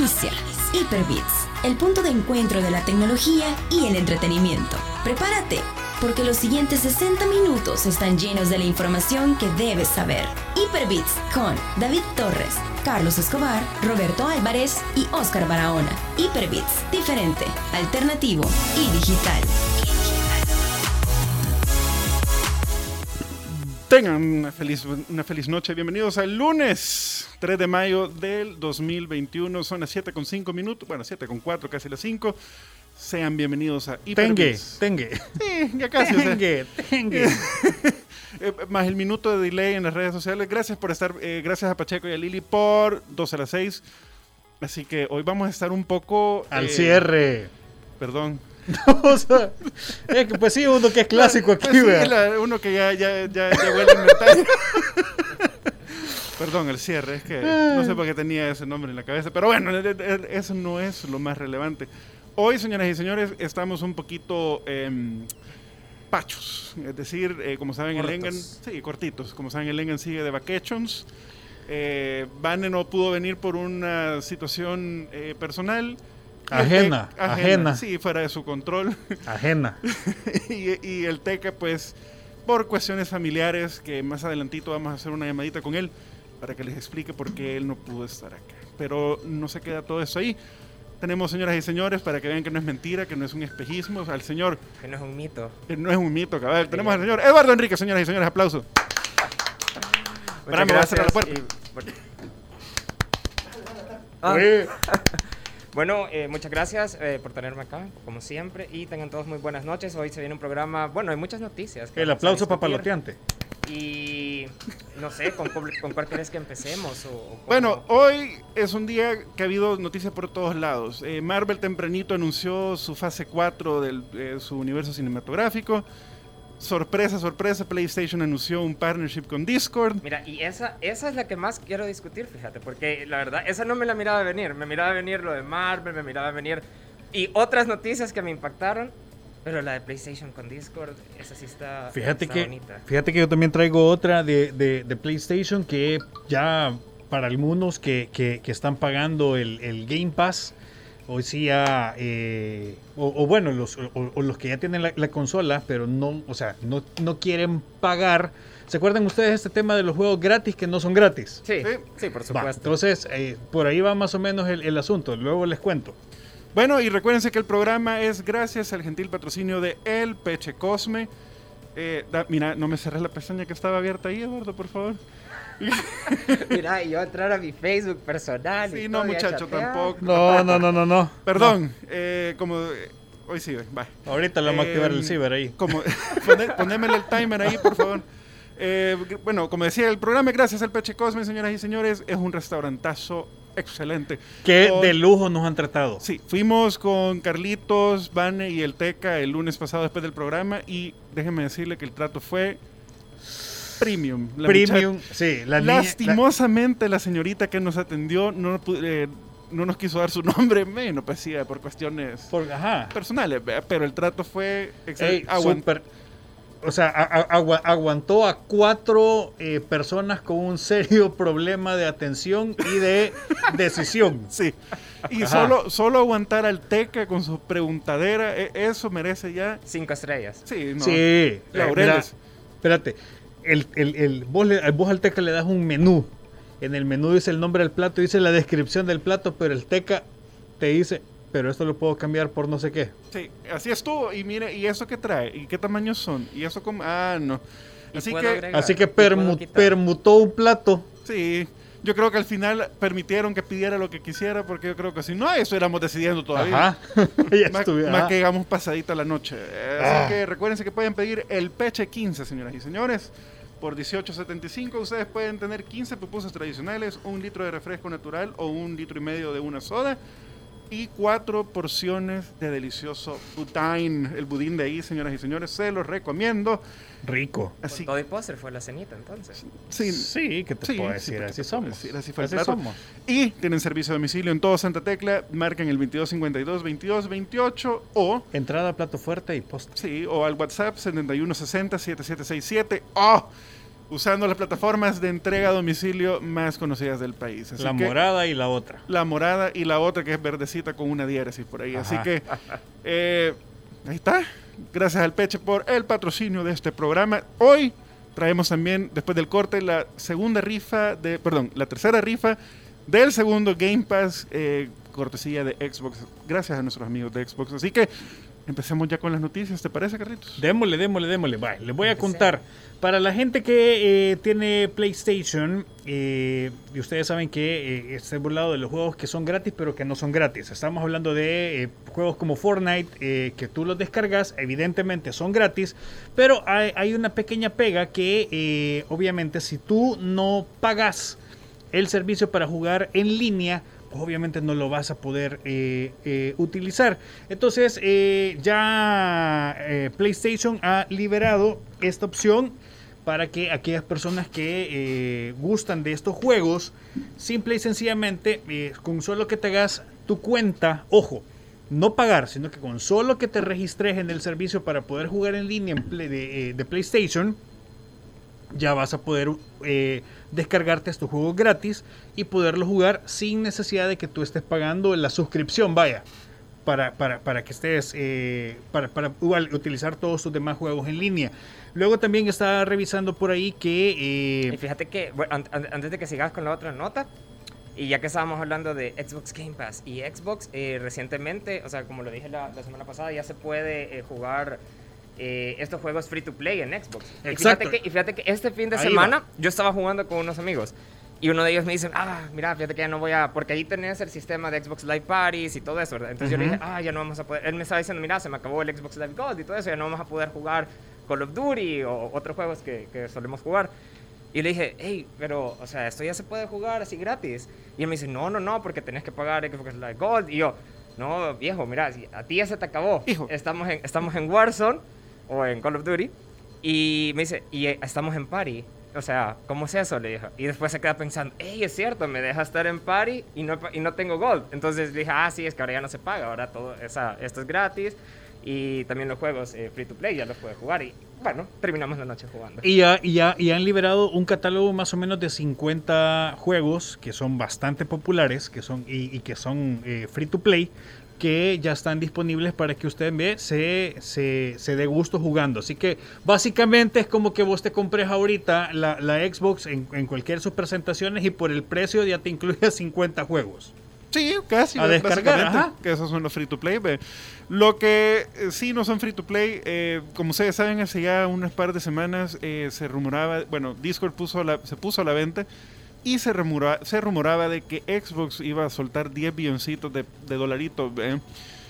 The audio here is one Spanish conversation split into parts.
Inicia Hyperbits, el punto de encuentro de la tecnología y el entretenimiento. Prepárate, porque los siguientes 60 minutos están llenos de la información que debes saber. Hyperbits con David Torres, Carlos Escobar, Roberto Álvarez y Oscar Barahona. Hyperbits, diferente, alternativo y digital. Tengan una feliz, una feliz noche. Bienvenidos al lunes 3 de mayo del 2021. Son las 7 con 5 minutos. Bueno, 7 con 4, casi las 5. Sean bienvenidos a Tengue, tengue. Sí, ya casi. o sea, Tengue, tengue. eh, más el minuto de delay en las redes sociales. Gracias por estar. eh, gracias a Pacheco y a Lili por 2 a las 6. Así que hoy vamos a estar un poco. Al eh, cierre. Perdón. O sea, es que pues sí, uno que es clásico aquí, Pues sí, ¿verdad? la- uno que ya, ya, ya, ya huele inventario. Perdón, el cierre, es que no sé por qué tenía ese nombre en la cabeza, pero bueno, e- e- eso no es lo más relevante. Hoy, señoras y señores, estamos un poquito em, pachos, es decir, eh, como saben, el. Engan, sí, cortitos, como saben, el Engan sigue de vacations. Eh, Vane no pudo venir por una situación eh, personal. Ajena, Tec- ajena. Sí, fuera de su control. Ajena. y, y el Teca, pues, por cuestiones familiares, que más adelantito vamos a hacer una llamadita con él para que les explique por qué él no pudo estar acá. Pero no se queda todo eso ahí. Tenemos, señoras y señores, para que vean que no es mentira, que no es un espejismo, o sea, al señor, Que no es un mito. que no es un mito, cabal. Tenemos al señor Eduardo Enrique, señoras y señores, aplauso. Espérame, voy a cerrar la puerta. y- Ah, bueno, eh, muchas gracias eh, por tenerme acá, como siempre, y tengan todos muy buenas noches. Hoy se viene un programa, bueno, hay muchas noticias. que el aplauso papaloteante. Y no sé, ¿con, cuál- con cuál querés que empecemos? O, o cómo? Bueno, hoy es un día que ha habido noticias por todos lados. Eh, Marvel tempranito anunció su fase 4 de su universo cinematográfico. Sorpresa, sorpresa, PlayStation anunció un partnership con Discord. Mira, y esa, esa es la que más quiero discutir, fíjate, porque la verdad, esa no me la miraba venir. Me miraba venir lo de Marvel, me miraba venir. Y otras noticias que me impactaron, pero la de PlayStation con Discord, esa sí está, Fíjate está que, bonita. fíjate que yo también traigo otra de, de- de PlayStation que ya para algunos que, que- que están pagando el, el Game Pass, hoy sí ya, eh, o, o bueno, los, o, o los que ya tienen la, la consola, pero no, o sea, no, no quieren pagar. ¿Se acuerdan ustedes de este tema de los juegos gratis que no son gratis? Sí, Sí. sí, por Va, supuesto. entonces, eh, por ahí va más o menos el, el asunto. Luego les cuento. Bueno, y recuérdense que el programa es gracias al gentil patrocinio de El Peche Cosme. Eh, da- mira, no me cerres la pestaña que estaba abierta ahí, Eduardo, por favor. Mira, y yo entrar a mi Facebook personal. Sí, no, y muchacho, chatear. tampoco. No, no, no, no, no. Perdón, eh, como... eh, hoy sí, va. Ahorita le vamos a activar el Em, ciber ahí. Como, poné- ponémele el timer ahí, por favor. Eh, bueno, como decía, el programa, gracias al Peche Cosme, señoras y señores, es un restaurantazo excelente. Qué Con- de lujo nos han tratado. Sí, fuimos con Carlitos, Vane y el Teca el lunes pasado después del programa y déjenme decirle que el trato fue premium. La Premium, sí. La niña- Lastimosamente la señorita que nos atendió no, eh, no nos quiso dar su nombre, bueno, pues sí, por cuestiones la- por- ajá. personales, pero el trato fue excelente. O sea, aguantó a cuatro eh, personas con un serio problema de atención y de decisión. Sí. Y Ajá. solo, solo aguantar al Teca con su preguntadera, e- eso merece ya. Cinco estrellas. Sí, no. Sí. eh, Laureles. mira, espérate. El, el, el- vos, le- vos al teca le das un menú. En el menú dice el nombre del plato, dice la descripción del plato, pero el teca te dice, pero esto lo puedo cambiar por no sé qué. Sí, así estuvo. Y mire, ¿y eso qué trae? ¿Y qué tamaños son? ¿Y eso como.? Ah, no. Y Así que, agregar. Así que quitar. permutó un plato. sí. Yo creo que al final permitieron que pidiera lo que quisiera, porque yo creo que si no, eso éramos decidiendo todavía. Ajá. Más, más que llegamos pasadita la noche. Así Ah. que recuérdense que pueden pedir el Peche 15, señoras y señores. Por 18.75 ustedes pueden tener 15 pupusas tradicionales, un litro de refresco natural o un litro y medio de una soda y cuatro porciones de delicioso budín. El budín de ahí, señoras y señores, se los recomiendo. Rico. Con Así todo y postre fue la cenita entonces. sí, Sí, ¿qué te Sí, puedo decir? ¿qué así somos. decir? Así fue el así somos. Y tienen servicio a domicilio en todo Santa Tecla. Marcan el 2252 2228 o Entrada, plato fuerte y postre. Sí, o al WhatsApp 7160-7767. ¡Oh! Usando las plataformas de entrega a domicilio más conocidas del país. Así la que- morada y la otra. la morada y la otra que es verdecita con una diéresis por ahí. Así que eh, ahí está. Gracias al Peche por el patrocinio de este programa. Hoy traemos también, después del corte, la segunda rifa de, perdón, la tercera rifa del segundo Game Pass, eh, cortesía de Xbox. Gracias a nuestros amigos de Xbox. Así que empecemos ya con las noticias, ¿te parece, Carlitos? Démosle, démosle, démosle. Vale, les voy a contar. Para la gente que eh, tiene PlayStation, eh, y ustedes saben que eh, estoy burlado de los juegos que son gratis, pero que no son gratis. Estamos hablando de eh, juegos como Fortnite, eh, que tú los descargas, evidentemente son gratis, pero hay, hay una pequeña pega que, eh, obviamente, si tú no pagas el servicio para jugar en línea, obviamente no lo vas a poder eh, eh, utilizar. Entonces eh, ya PlayStation ha liberado esta opción para que aquellas personas que gustan de estos juegos, simple y sencillamente, con solo que te hagas tu cuenta, ojo, no pagar, sino que con solo que te registres en el servicio para poder jugar en línea en de PlayStation, ya vas a poder eh, descargarte estos juegos gratis y poderlos jugar sin necesidad de que tú estés pagando la suscripción, vaya, para, para, para que estés, eh, para, para utilizar todos tus demás juegos en línea. Luego también estaba revisando por ahí que... Eh, fíjate que, antes de que sigas con la otra nota, y ya que estábamos hablando de Xbox Game Pass y Xbox, eh, recientemente, o sea, como lo dije la, semana pasada, ya se puede jugar eh, estos juegos free to play en Xbox. Y Exacto. fíjate, que, y fíjate que este fin de Ahí semana va. yo estaba jugando con unos amigos. Y uno de ellos me dice, ah, mira, fíjate que ya no voy a... Porque ahí tenés el sistema de Xbox Live Parties y todo eso, ¿verdad? Entonces yo le dije, ah, ya no vamos a poder... Él me estaba diciendo, mira, se me acabó el Xbox Live Gold y todo eso, ya no vamos a poder jugar Call of Duty o otros juegos que, que solemos jugar. Y le dije, hey, pero, o sea, esto ya se puede jugar así gratis. Y él me dice, no, no, no, porque tenés que pagar Xbox Live Gold. Y yo, no, viejo, mira, a ti ya se te acabó. Hijo. Estamos en, estamos en Warzone o en Call of Duty. Y me dice, y eh, estamos en party. O sea, ¿cómo es eso? Le dije. Y después se queda pensando, hey, es cierto, me deja estar en party y no, y no tengo gold. Entonces dije, ah, sí, es que ahora ya no se paga, ahora todo, esa, esto es gratis. Y también los juegos eh, free to play ya los puedes jugar. Y bueno, terminamos la noche jugando. Y ya, y, ya, y han liberado un catálogo más o menos de 50 juegos que son bastante populares que son, y, y que son eh, free to play que ya están disponibles para que usted ve, se, se, se dé gusto jugando. Así que básicamente es como que vos te compres ahorita la, la Xbox en, en cualquier de sus presentaciones y por el precio ya te incluye 50 juegos. Sí, casi. A descargar, ajá. Que esos son los free to play. ve. Lo que eh, sí no son free to play, eh, como ustedes saben, hace ya unas par de semanas eh, se rumoraba, bueno, Discord puso la- se puso a la venta y se rumoraba, se rumoraba de que Xbox iba a soltar 10 billoncitos de, de dolaritos. ve,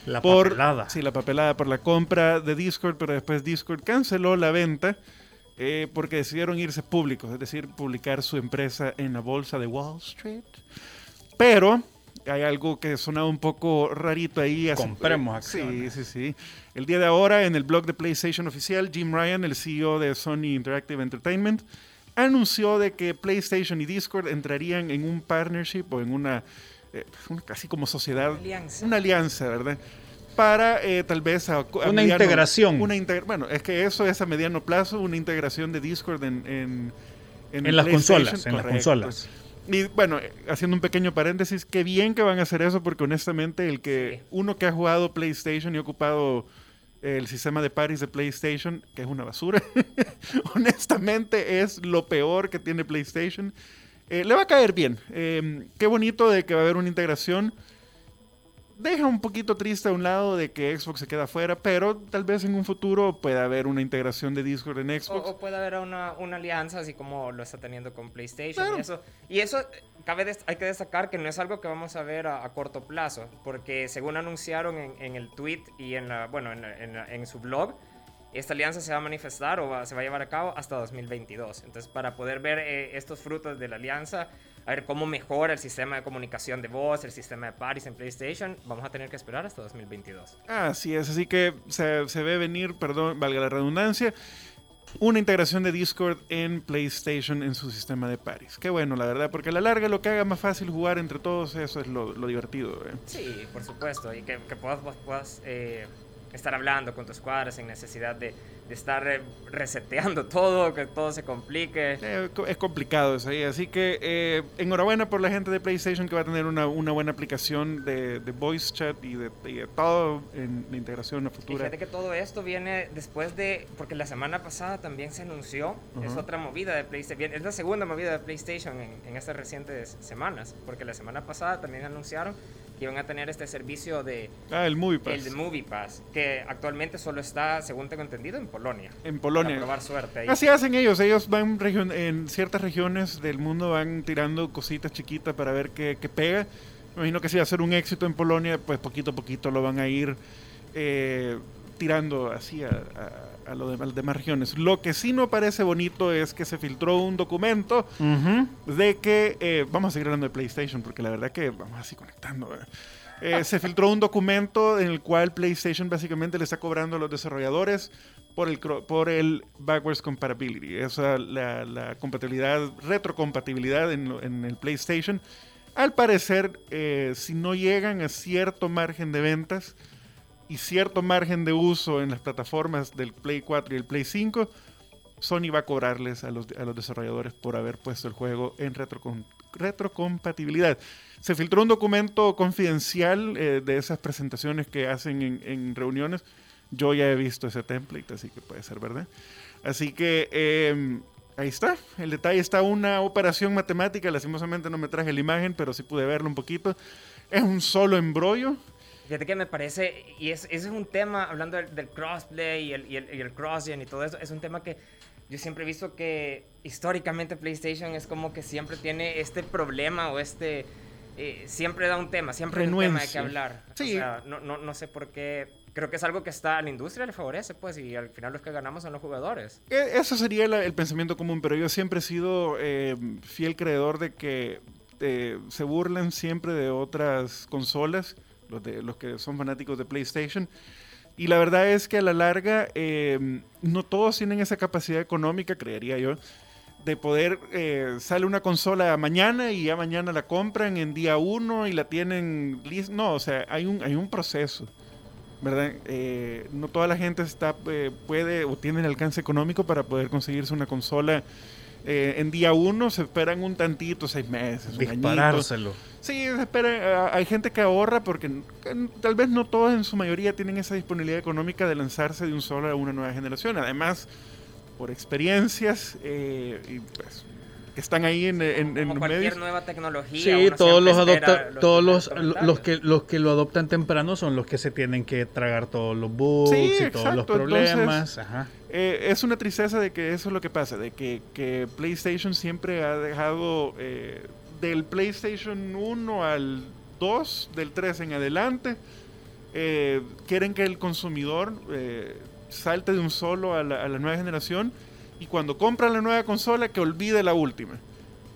La por, papelada. Sí, la papelada por la compra de Discord, pero después Discord canceló la venta eh, porque decidieron irse públicos, es decir, publicar su empresa en la bolsa de Wall Street. Pero hay algo que sonaba un poco rarito ahí. Compremos Sí, acciones. sí, sí. El día de ahora, en el blog de PlayStation oficial, Jim Ryan, el CEO de Sony Interactive Entertainment, anunció de que PlayStation y Discord entrarían en un partnership o en una, eh, casi como sociedad, Una alianza. una alianza, ¿verdad? Para eh, tal vez a, a Una integración. Una integra- bueno, es que eso es a mediano plazo, una integración de Discord en, en, las consolas, en las consolas. Y bueno, eh, haciendo un pequeño paréntesis, qué bien que van a hacer eso, porque honestamente, el que Sí. uno que ha jugado PlayStation y ha ocupado eh, el sistema de parties de PlayStation, que es una basura, honestamente es lo peor que tiene PlayStation. Eh, le va a caer bien. Eh, qué bonito de que va a haber una integración. Deja un poquito triste a un lado de que Xbox se queda fuera, pero tal vez en un futuro pueda haber una integración de Discord en O, Xbox. o puede haber una, una alianza, así como lo está teniendo con PlayStation. Claro. Y eso, y eso eh, cabe des- hay que destacar que no es algo que vamos a ver a, a corto plazo, porque según anunciaron en, en el tweet y en, la, bueno, en, la- en la- en su blog, esta alianza se va a manifestar o va- se va a llevar a cabo hasta 2022. Entonces, para poder ver eh, estos frutos de la alianza, a ver cómo mejora el sistema de comunicación de voz, el sistema de parties en PlayStation, vamos a tener que esperar hasta 2022. Así es, así que se, se ve venir, perdón, valga la redundancia, una integración de Discord en PlayStation en su sistema de paris. Qué bueno, la verdad, porque a la larga lo que haga más fácil jugar entre todos, eso es lo, lo divertido. ¿eh? Sí, por supuesto, y que, que puedas, puedas eh, estar hablando con tus cuadras sin necesidad de, de estar eh, reseteando todo, que todo se complique. Eh, es complicado eso ahí, así que eh, enhorabuena por la gente de PlayStation que va a tener una, una buena aplicación de, de voice chat y de, y de todo en la integración a futura. Fíjate que todo esto viene después de, porque la semana pasada también se anunció, es Ajá. otra movida de PlayStation, es la segunda movida de PlayStation en, en estas recientes semanas, porque la semana pasada también anunciaron que iban a tener este servicio de, Ah, el Movie Pass. el Movie Pass, que actualmente solo está, según tengo entendido, en Polonia. En Para Polonia. probar suerte ahí. Así hacen ellos, ellos van region- en ciertas regiones del mundo van tirando cositas chiquitas para ver qué, qué pega. Me imagino que si va a ser un éxito en Polonia, pues poquito a poquito lo van a ir eh, tirando así a, a, a lo de- a las demás regiones. Lo que sí no parece bonito es que se filtró un documento Ujú. de que, eh, vamos a seguir hablando de PlayStation, porque la verdad que vamos así conectando. ¿verdad? Eh, se filtró un documento en el cual PlayStation básicamente le está cobrando a los desarrolladores por el, por el backwards compatibility, esa la, la compatibilidad, retrocompatibilidad en, en el PlayStation. Al parecer, eh, si no llegan a cierto margen de ventas y cierto margen de uso en las plataformas del Play 4 y el Play 5, Sony va a cobrarles a los, a los desarrolladores por haber puesto el juego en retrocom- retrocompatibilidad. Se filtró un documento confidencial eh, de esas presentaciones que hacen en, en reuniones. Yo ya he visto ese template, así que puede ser verdad. Así que eh, ahí está. El detalle está una operación matemática. Lastimosamente no me traje la imagen, pero sí pude verlo un poquito. Es un solo embrollo. Fíjate que me parece, y es, ese es un tema, hablando del, del crossplay y el, y el, y el y todo eso, es un tema que yo siempre he visto que históricamente PlayStation es como que siempre tiene este problema o este... eh, siempre da un tema, siempre hay un tema de que hablar. Sí. O sea, no, no, no sé por qué... Creo que es algo que está a la industria le favorece, pues, y al final los que ganamos son los jugadores. E- Eso sería la- el pensamiento común, pero yo siempre he sido eh, fiel creedor de que eh, se burlan siempre de otras consolas, los, de, los que son fanáticos de PlayStation. Y la verdad es que a la larga eh, no todos tienen esa capacidad económica, creería yo, de poder, eh, sale una consola mañana y ya mañana la compran en día uno y la tienen lista. No, o sea, hay un, hay un proceso. ¿verdad? Eh, no toda la gente está eh, puede o tiene el alcance económico para poder conseguirse una consola eh, en día uno. Se esperan un tantito, seis meses, un añito. Disparárselo. Sí, se espera, ah, hay gente que ahorra porque eh, tal vez no todos en su mayoría tienen esa disponibilidad económica de lanzarse de un solo a una nueva generación. Además, por experiencias eh, y pues, que están ahí en, en, en Como los cualquier medios. nueva tecnología. Sí, todos los adopta, todos los, los que los que lo adoptan temprano son los que se tienen que tragar todos los bugs Sí, y todos los problemas. Ajá. Eh, es una tristeza de que eso es lo que pasa, de que, que PlayStation siempre ha dejado eh, del PlayStation 1 al 2, del 3 en adelante, eh, quieren que el consumidor eh, salte de un solo a la, a la nueva generación y cuando compra la nueva consola que olvide la última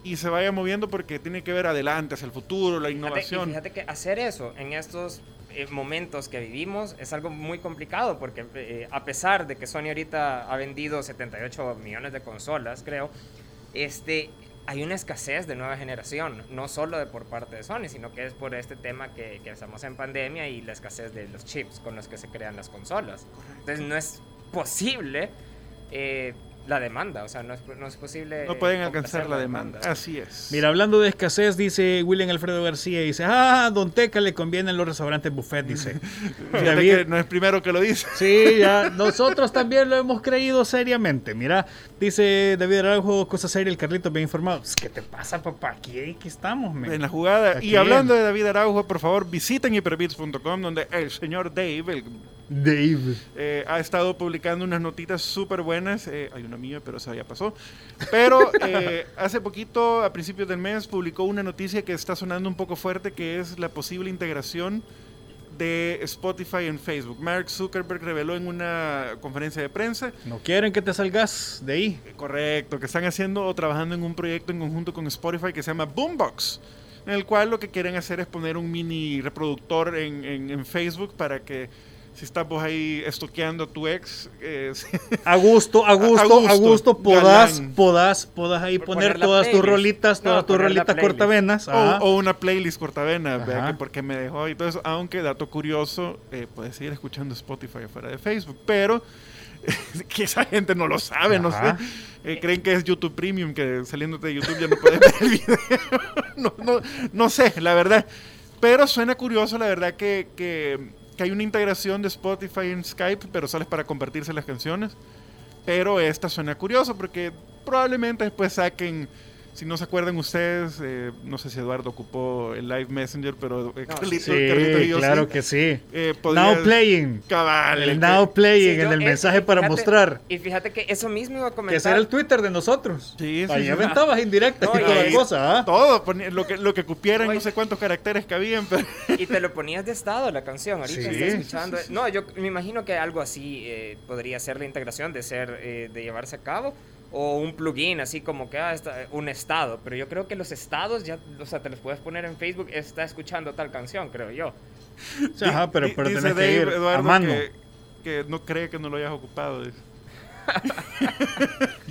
y se vaya moviendo porque tiene que ver adelante, hacia el futuro, la Fíjate- y innovación. Fíjate que hacer eso en estos eh, momentos que vivimos es algo muy complicado porque eh, a pesar de que Sony ahorita ha vendido 78 millones de consolas, creo, este, hay una escasez de nueva generación, no solo de por parte de Sony, sino que es por este tema que, que estamos en pandemia y la escasez de los chips con los que se crean las consolas. Entonces no es posible eh, la demanda, o sea, no es, no es posible... No pueden alcanzar la demanda. Así es. Mira, hablando de escasez, dice William Alfredo García, dice, ah, Don Teca le convienen los restaurantes buffet, dice. David- que no es primero que lo dice. Sí, ya, nosotros también lo hemos creído seriamente. Mira, dice David Araujo, cosa seria, el Carlito bien informado. ¿Qué te pasa, papá? Aquí, aquí estamos, men. en la jugada. Aquí Y hablando de David Araujo, por favor, visiten hyperbits.com donde el señor Dave el, Dave. eh, ha estado publicando unas notitas súper buenas. Eh, hay una mía, pero esa ya pasó. Pero eh, hace poquito, a principios del mes, publicó una noticia que está sonando un poco fuerte, que es la posible integración de Spotify en Facebook. Mark Zuckerberg reveló en una conferencia de prensa No quieren que te salgas de ahí. Correcto, que están haciendo o trabajando en un proyecto en conjunto con Spotify que se llama Boombox, en el cual lo que quieren hacer es poner un mini reproductor en, en- en Facebook para que si estás vos ahí estoqueando a tu ex, eh, A gusto, a gusto, a gusto, gusto, podás, podás, podás ahí poner todas tus rolitas, No, todas tus rolitas cortavenas. o, o una playlist cortavena, vea Ajá. que porque me dejó y todo eso, aunque dato curioso, eh, puedes seguir escuchando Spotify afuera de Facebook, pero que esa gente no lo sabe, no sé. Eh, creen que es YouTube Premium, que saliéndote de YouTube ya no puedes ver el video. no, no, no sé, la verdad. Pero suena curioso, la verdad, que, que, que hay una integración de Spotify en Skype, pero solo es para compartirse las canciones. Pero esta suena curioso porque probablemente después saquen, si no se acuerdan ustedes, eh, no sé si Eduardo ocupó el Live Messenger, pero eh, No, Carlito- Sí, Carlito y yo claro sí. que sí. Eh, Now playing. Cabal. El que- now playing, Sí, yo- el eh, mensaje para fíjate- mostrar. Y fíjate que eso mismo iba a Que comentar. ese era el Twitter de nosotros. Sí, sí, Ahí sí. aventabas indirectas No, y toda la cosa, ¿ah? Todo, lo que, lo que cupieran, Oye. no sé cuántos caracteres cabían, pero... Y te lo ponías de estado la canción. Ahorita Sí. estás escuchando. No, yo me imagino que algo así eh, podría ser la integración de ser eh, de llevarse a cabo o un plugin así como que ah, está- un estado. Pero yo creo que los estados ya, o sea, te los puedes poner en Facebook. Está escuchando tal canción, creo yo. O sea, ajá, pero, pero dice que ir Eduardo a mano. Que, que no cree que no lo hayas ocupado. dice.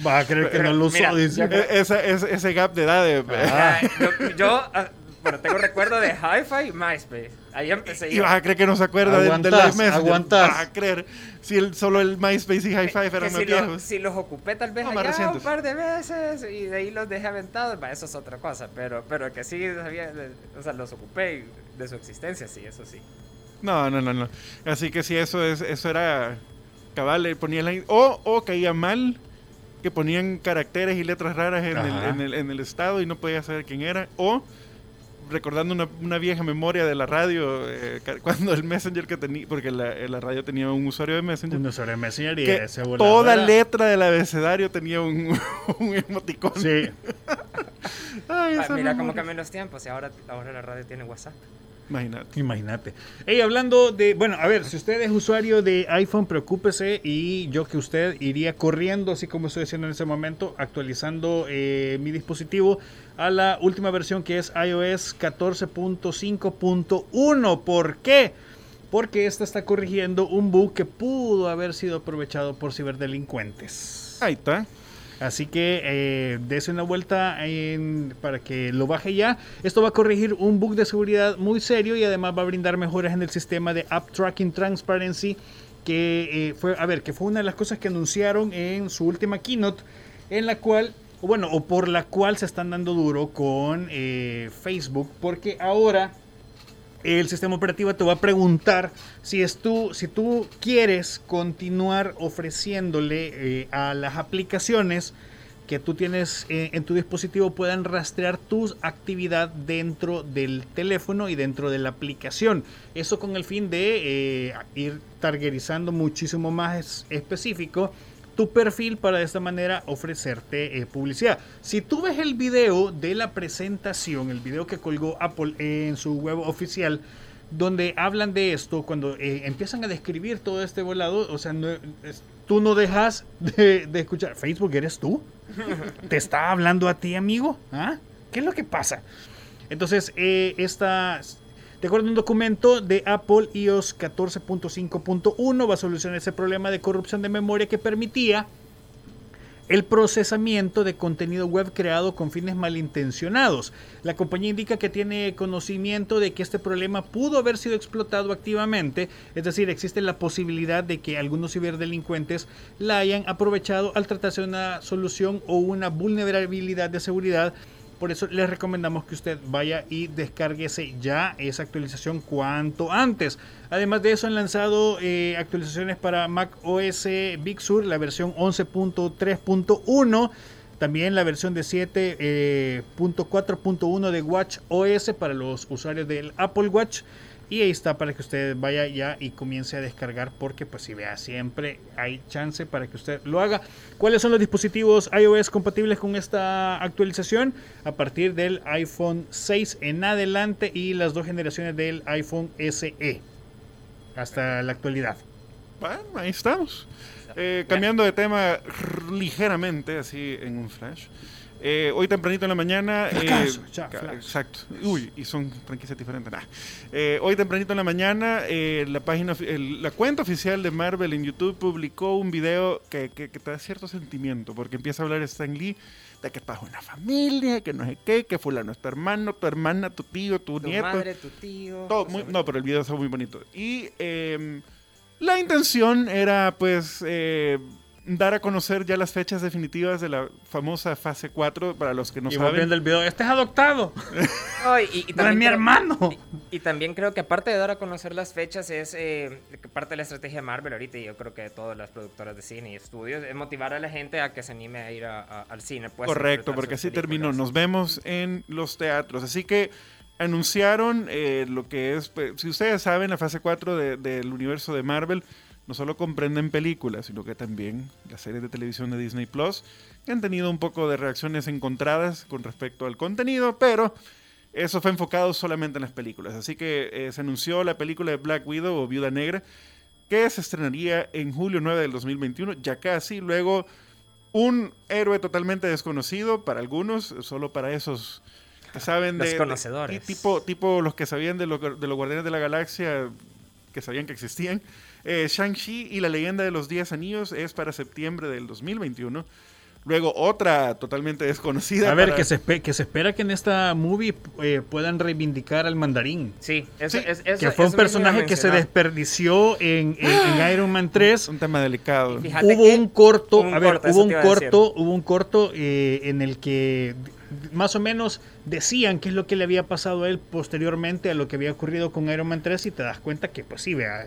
Va a creer que no lo usó, dice. creo- E- esa- ese, ese gap de edad de... Ah. Eh, yo, yo, ah, bueno, tengo recuerdo de Hi-Fi y MySpace. Ahí empecé Y yo. vas a creer que no se acuerda del, Aguantás, Live Messenger. aguantás. Vas a creer. Si el, solo el MySpace y Five Que eran si, lo- viejos. si los ocupé tal vez No, allá un par de veces y de ahí los dejé aventados, va, eso es otra cosa, pero, pero que sí sabía, de- o sea, los ocupé y de su existencia, sí, eso sí. No, no, no, no. Así que si eso es, eso era cabal, le ponía la, o, o caía mal que ponían caracteres y letras raras en el, Ajá. en, el, en el estado y no podía saber quién era. O recordando una, una vieja memoria de la radio, eh, cuando el Messenger que tenía, porque la, la radio tenía un usuario de Messenger, Un usuario de Messenger y que ese toda letra del abecedario tenía un, un emoticón. Sí, Ay, Ah, mira cómo cambian los tiempos y ahora, ahora la radio tiene WhatsApp. Imagínate. imagínate. Ey, hablando de, bueno, a ver, si usted es usuario de iPhone, preocúpese y yo que usted iría corriendo, así como estoy haciendo en ese momento, actualizando eh, mi dispositivo a la última versión que es iOS 14.5.1. ¿Por qué? Porque esta está corrigiendo un bug que pudo haber sido aprovechado por ciberdelincuentes. Ahí está. Así que eh, dese una vuelta en- para que lo baje ya. Esto va a corregir un bug de seguridad muy serio y además va a brindar mejoras en el sistema de App Tracking Transparency que eh, fue, a ver, que fue una de las cosas que anunciaron en su última keynote en la cual, o bueno, o por la cual se están dando duro con eh, Facebook porque ahora el sistema operativo te va a preguntar si es tú, si tú quieres continuar ofreciéndole eh, a las aplicaciones que tú tienes eh, en tu dispositivo puedan rastrear tu actividad dentro del teléfono y dentro de la aplicación. Eso con el fin de ir targetizando muchísimo más es- específico tu perfil para de esta manera ofrecerte eh, publicidad. Si tú ves el video de la presentación, el video que colgó Apple en su web oficial, donde hablan de esto, cuando eh, empiezan a describir todo este volado, o sea, no- es- tú no dejas de, de escuchar. Facebook, ¿eres tú? ¿Te está hablando a ti, amigo? ¿Ah? ¿Qué es lo que pasa? Entonces, eh, esta, de acuerdo a un documento de Apple iOS 14.5.1, va a solucionar ese problema de corrupción de memoria que permitía el procesamiento de contenido web creado con fines malintencionados. La compañía indica que tiene conocimiento de que este problema pudo haber sido explotado activamente, es decir, existe la posibilidad de que algunos ciberdelincuentes la hayan aprovechado al tratarse de una solución o una vulnerabilidad de seguridad por eso les recomendamos que usted vaya y descárguese ya esa actualización cuanto antes. Además de eso han lanzado eh, actualizaciones para Mac OS Big Sur, la versión 11.3.1. También la versión de 7.4.1 de Watch OS para los usuarios del Apple Watch. Y ahí está para que usted vaya ya y comience a descargar porque pues si vea siempre hay chance para que usted lo haga. ¿Cuáles son los dispositivos iOS compatibles con esta actualización? A partir del iPhone 6 en adelante y las dos generaciones del iPhone SE hasta la actualidad. Bueno, ahí estamos. Eh, cambiando de tema ligeramente, así en un flash. Eh, hoy tempranito en la mañana. eh, Fracaso, ya, exacto. Uy, y son franquicias diferentes. Nah. Eh, hoy tempranito en la mañana, eh, la página, el- la cuenta oficial de Marvel en YouTube publicó un video que, que- que te da cierto sentimiento, porque empieza a hablar Stan Lee de que estás una familia, que no sé qué, que fulano es tu hermano, tu hermana, tu tío, tu, Tu nieto. madre, tu tío. Todo tu muy- no, pero el video está muy bonito. Y eh, La intención era, pues, eh, dar a conocer ya las fechas definitivas de la famosa fase 4 para los que no y saben. viendo el video, este es adoptado. No, y, y- y No es también mi creo- hermano. Y, y también creo que aparte de dar a conocer las fechas es eh, parte de la estrategia de Marvel ahorita y yo creo que de todas las productoras de cine y estudios es motivar a la gente a que se anime a ir a- a- al cine. pues, Correcto, porque así terminó. Nos vemos en los teatros. Así que anunciaron eh, lo que es, pues, si ustedes saben, la fase 4 de- del universo de Marvel no solo comprenden películas, sino que también las series de televisión de Disney Plus, que han tenido un poco de reacciones encontradas con respecto al contenido, pero eso fue enfocado solamente en las películas. Así que eh, se anunció la película de Black Widow o Viuda Negra, que se estrenaría en julio 9 del 2021, ya casi. Luego, un héroe totalmente desconocido para algunos, solo para esos que saben de... Los de- tipo, tipo los que sabían de, lo- de los Guardianes de la Galaxia, que sabían que existían. Eh, Shang-Chi y la leyenda de los 10 anillos es para septiembre del 2021. Luego otra totalmente desconocida. A ver, para- que se, que se espera que en esta movie eh, puedan reivindicar al mandarín. Sí, eso, Sí, es, eso- que fue un eso personaje que se desperdició en, en- en Iron Man 3. un tema delicado. Hubo un corto, un a ver, corto, hubo un corto, hubo un corto eh, en el que más o menos decían qué es lo que le había pasado a él posteriormente a lo que había ocurrido con Iron Man 3 y te das cuenta que pues sí, vea,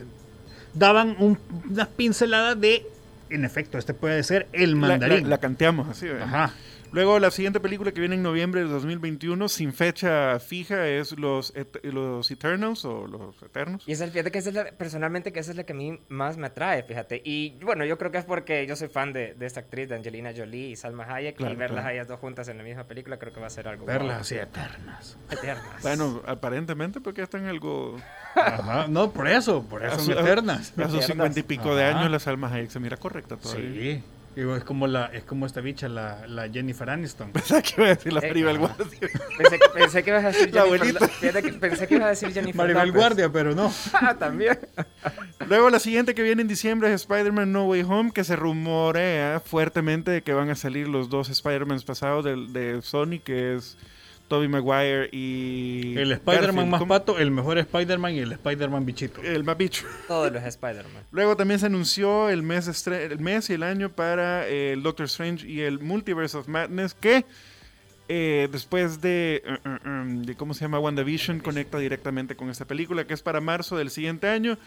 daban un- unas pinceladas de, en efecto, este puede ser el La- mandarín. La, la canteamos así. ¿verdad? Ajá. Luego la siguiente película que viene en noviembre de 2021 sin fecha fija es los, Et- los Eternals o los Eternos. Y esa, es- fíjate que esa es la, personalmente que esa es la que a mí más me atrae, fíjate. Y bueno, yo creo que es porque yo soy fan de, de esta actriz, de Angelina Jolie y Salma Hayek, Claro, y verlas claro. a ellas dos juntas en la misma película creo que va a ser algo Verlas wow, así eternas. eternas. Bueno, aparentemente porque están algo... Ajá. No, por eso, por eso son eternas. A sus cincuenta y pico de años las almas Hayek se mira correcta todavía. Sí. Digo, es como la, es como esta bicha, la, la Jennifer Aniston. Pensaba que iba a decir la Eh, Maribel. Guardia. Pensé, que- pensé que ibas a decir La Jennifer fíjate que pensé que ibas a decir Jennifer Maribel López. Guardia, pero no. Ah, también. Luego la siguiente que viene en diciembre es Spider-Man No Way Home, que se rumorea fuertemente de que van a salir los dos Spider-Mans pasados del- de, Sony, que es Tobey Maguire y... El Spider-Man más pato, el mejor Spider-Man y el Spider-Man bichito. El más bicho. Todos los Spider-Man. Luego también se anunció el mes, el mes y el año para eh, el Doctor Strange y el Multiverse of Madness, que eh, después de, uh, uh, um, de, ¿cómo se llama? WandaVision, conecta directamente con esta película, que es para marzo del siguiente año.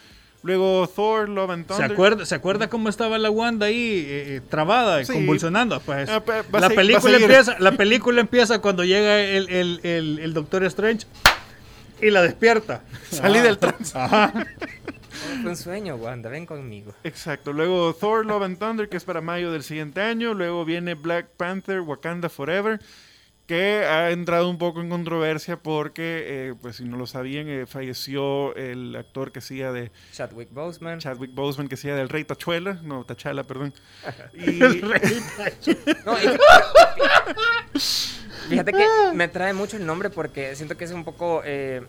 Luego Thor, Love and ¿Se Thunder. acuerda, ¿Se acuerda cómo estaba la Wanda ahí eh, eh, trabada, Sí. convulsionando? Pues Ah, la se- película empieza, la película empieza cuando llega el, el, el, el Doctor Strange y la despierta. Salí Ah. del trance. Ajá. Un sueño, Wanda, ven conmigo. Exacto. Luego Thor, Love and Thunder, que es para mayo del siguiente año. Luego viene Black Panther, Wakanda Forever, que ha entrado un poco en controversia porque, eh, pues si no lo sabían, eh, falleció el actor que hacía de Chadwick Boseman. Chadwick Boseman, que hacía del Rey Tachuela, no, Tachala, perdón. Y, No, y- Fíjate que me trae mucho el nombre porque siento que es un poco. eh,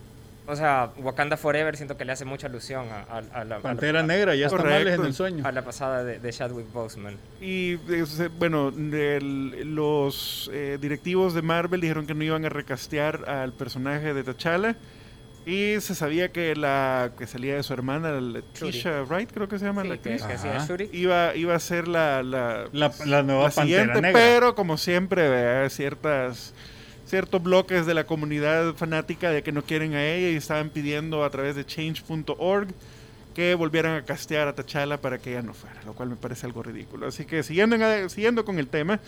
o sea, Wakanda Forever siento que le hace mucha alusión a, a- a la, a la- Pantera Negra, ya está mal en el sueño. a la pasada de, de Chadwick Boseman. y, eh, bueno, el- los eh, directivos de Marvel dijeron que no iban a recastear al personaje de T'Challa. Y se sabía que la que salía de su hermana, la. Tisha Wright, creo que se llama Sí, la que, actriz. que hacía Ajá. Shuri. iba, iba a ser la, la, La, la nueva la Pantera siguiente, Negra. pero como siempre, ¿verdad? ciertas ciertos bloques de la comunidad fanática de que no quieren a ella y estaban pidiendo a través de change.org que volvieran a castear a T'Challa para que ella no fuera, lo cual me parece algo ridículo. Así que siguiendo, en- siguiendo con el tema,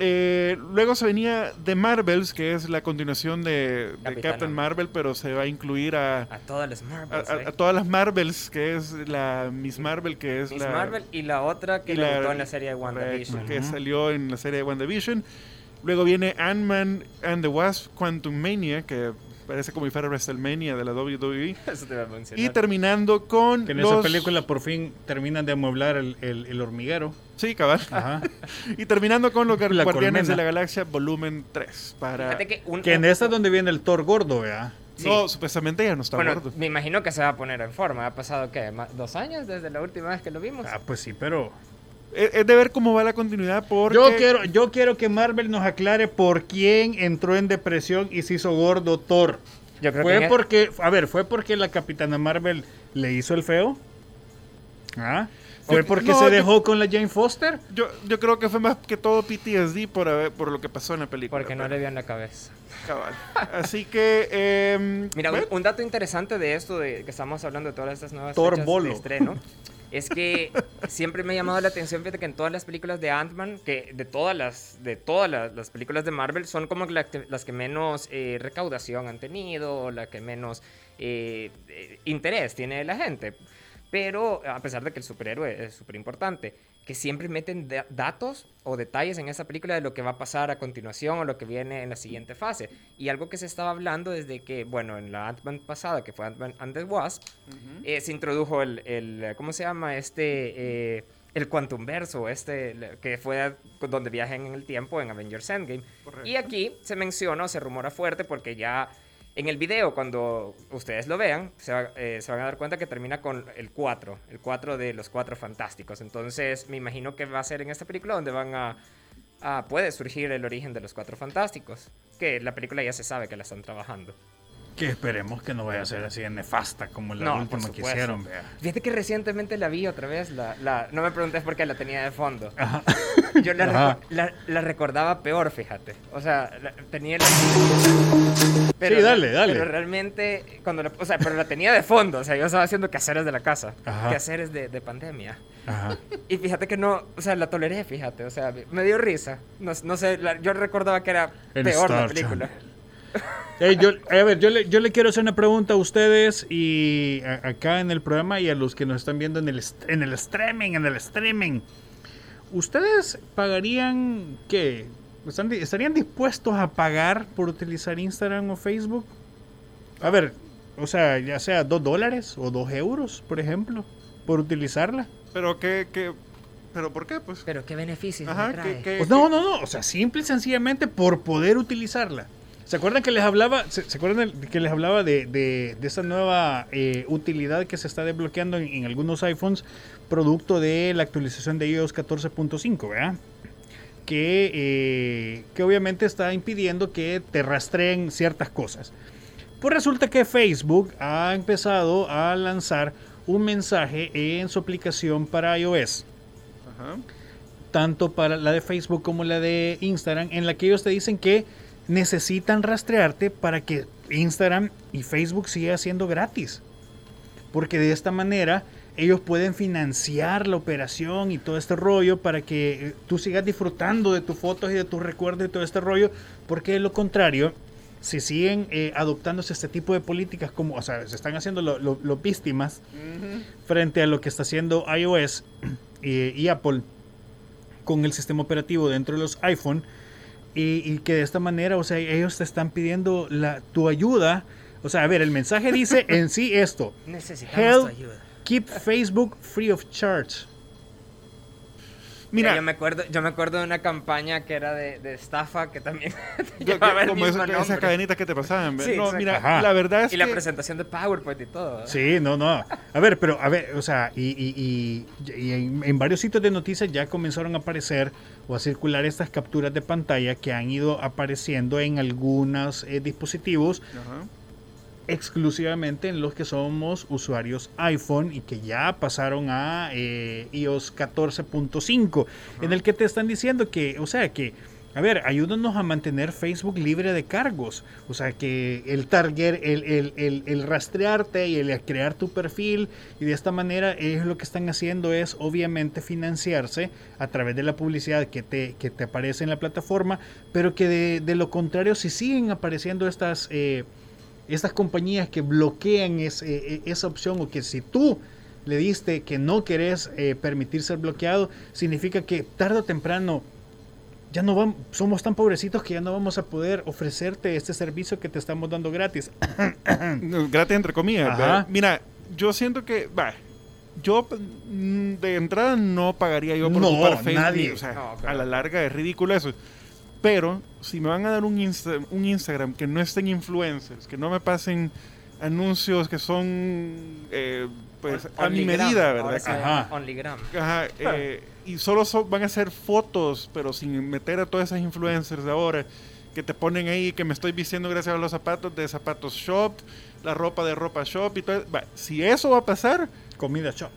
eh, luego se venía The Marvels, que es la continuación de. Captain Marvel, pero se va a incluir a, A todas las a, Marvels. a- ¿eh? a todas las Marvels, que es la Miss Marvel, que es Miss la... Marvel y la otra que la- en la serie de WandaVision. que salió en la serie de WandaVision. Luego viene Ant-Man and the Wasp Quantum Mania, que parece como si fuera WrestleMania de la WWE. Eso te iba a mencionar. Y terminando con Que en los... esa película por fin terminan de amueblar el, el- el hormiguero. Sí, cabal. Ajá. Y terminando con los La Guardianes colmena. de la Galaxia volumen 3. Para... Fíjate que un- Que en esta es donde viene el Thor gordo, ¿verdad? Sí. No, supuestamente ya no está bueno, gordo. me imagino que se va a poner en forma. Ha pasado, ¿qué? ¿Ma- ¿Dos años desde la última vez que lo vimos? Ah, pues sí, pero Es, de ver cómo va la continuidad porque... Yo quiero, yo quiero que Marvel nos aclare por quién entró en depresión y se hizo gordo Thor. Yo creo Fue que... porque, a ver, fue porque la Capitana Marvel le hizo el feo. ¿Ah? ¿Fue porque no, se yo- dejó con la Jane Foster? Yo, yo creo que fue más que todo PTSD por, haber- por lo que pasó en la película. Porque no pero- le vio en la cabeza. cabal. Así que. em, Mira, bueno, un dato interesante de esto, de que estamos hablando de todas estas nuevas Thor fechas Bolo. de estreno, es que siempre me ha llamado la atención, que en todas las películas de Ant-Man, que de todas las, de todas las, las películas de Marvel, son como las que menos eh, recaudación han tenido, la que menos eh, eh, interés tiene la gente. Pero a pesar de que el superhéroe es súper importante, que siempre meten da- datos o detalles en esa película de lo que va a pasar a continuación o lo que viene en la siguiente fase. Y algo que se estaba hablando desde que, bueno, en la Ant-Man pasada, que fue Ant-Man and the Wasp, eh, se introdujo el, el, ¿cómo se llama? Este, eh, el Quantum Verso, este, que fue donde viajan en el tiempo en Avengers Endgame. Correcto. Y aquí se menciona o se rumora fuerte porque ya en el video, cuando ustedes lo vean, eh, se van a dar cuenta que termina con el 4, el 4 de los 4 fantásticos. Entonces, me imagino que va a ser en esta película donde van a, a- puede surgir el origen de los 4 fantásticos, que la película ya se sabe que la están trabajando. Que esperemos que no vaya a ser así de nefasta como la No, última que hicieron, vea. Fíjate que recientemente la vi otra vez, la, la- no me preguntes por qué la tenía de fondo. Ajá. Yo la, Ajá. la- la recordaba peor, fíjate. O sea, la- tenía la... Sí, dale, dale. Pero realmente, cuando la, o sea, pero la tenía de fondo. O sea, yo estaba haciendo quehaceres de la casa. Ajá. Quehaceres de, de pandemia. Ajá. Y fíjate que no, o sea, la toleré, fíjate. O sea, me dio risa. No, no sé, la- yo recordaba que era peor la película. Ey, yo, a ver, yo le, yo le quiero hacer una pregunta a ustedes y a- acá en el programa y a los que nos están viendo en el, en el streaming, en el streaming. ¿Ustedes pagarían qué? ¿Están di- ¿Estarían dispuestos a pagar por utilizar Instagram o Facebook? A ver, o sea, ya sea dos dólares o dos euros, por ejemplo, por utilizarla. Pero qué, qué- pero ¿por qué? Pues. Pero qué beneficios Ajá, me trae. que, que- Pues no, no, no, o sea, simple y sencillamente por poder utilizarla. ¿Se acuerdan que les hablaba, se, se acuerdan que les hablaba de, de, de esta nueva eh, utilidad que se está desbloqueando en, en algunos iPhones, producto de la actualización de iOS 14.5, ¿verdad? Que, eh, que obviamente está impidiendo que te rastreen ciertas cosas. Pues resulta que Facebook ha empezado a lanzar un mensaje en su aplicación para iOS Ajá. tanto para la de Facebook como la de Instagram, en la que ellos te dicen que necesitan rastrearte para que Instagram y Facebook siga siendo gratis. Porque de esta manera ellos pueden financiar la operación y todo este rollo para que eh, tú sigas disfrutando de tus fotos y de tus recuerdos y todo este rollo. Porque de lo contrario, si siguen eh, adoptándose este tipo de políticas como, o sea, se están haciendo lo- lo- los víctimas frente a lo que está haciendo iOS y, y Apple con el sistema operativo dentro de los iPhone y, y que de esta manera, o sea, ellos te están pidiendo la, tu ayuda. O sea, a ver, el mensaje dice en sí esto. Necesitamos Help. tu ayuda. Keep Facebook free of charge. Mira, yo me acuerdo, yo me acuerdo de una campaña que era de, de estafa que también yo- llevaba el como mismo esa, esas cadenitas que te pasaban. ¿ve? Sí, no, exacto. mira, Ajá. la verdad es Y la presentación de PowerPoint y todo. ¿verdad? Sí, no, no. A ver, pero a ver, o sea, y, y- y- y en, en varios sitios de noticias ya comenzaron a aparecer o a circular estas capturas de pantalla que han ido apareciendo en algunos eh, dispositivos Ajá. Exclusivamente en los que somos usuarios iPhone y que ya pasaron a eh, iOS 14.5, en el que te están diciendo que, o sea, que, a ver, ayúdanos a mantener Facebook libre de cargos, o sea, que el target, el, el, el- rastrearte y el crear tu perfil, y de esta manera ellos lo que están haciendo es obviamente financiarse a través de la publicidad que te, que te aparece en la plataforma, pero que de, de lo contrario, si siguen apareciendo estas... eh, estas compañías que bloquean ese- eh, esa opción o que si tú le diste que no querés eh, permitir ser bloqueado, significa que tarde o temprano ya no vamos, somos tan pobrecitos que ya no vamos a poder ofrecerte este servicio que te estamos dando gratis. Gratis entre comillas. Mira, yo siento que, va, yo mm, de entrada no pagaría yo por No, ocupar Facebook. nadie. O sea, No, a la larga es ridículo eso. Pero si me van a dar un, Insta- un Instagram que no estén influencers, que no me pasen anuncios que son eh, pues a mi Onlygram, medida, ¿verdad? Ajá. Onlygram. Ajá, eh, y solo van a ser fotos, pero sin meter a todas esas influencers de ahora que te ponen ahí que me estoy vistiendo gracias a los zapatos de zapatos shop, la ropa de ropa shop y todo. Va, si eso va a pasar, Comida shop.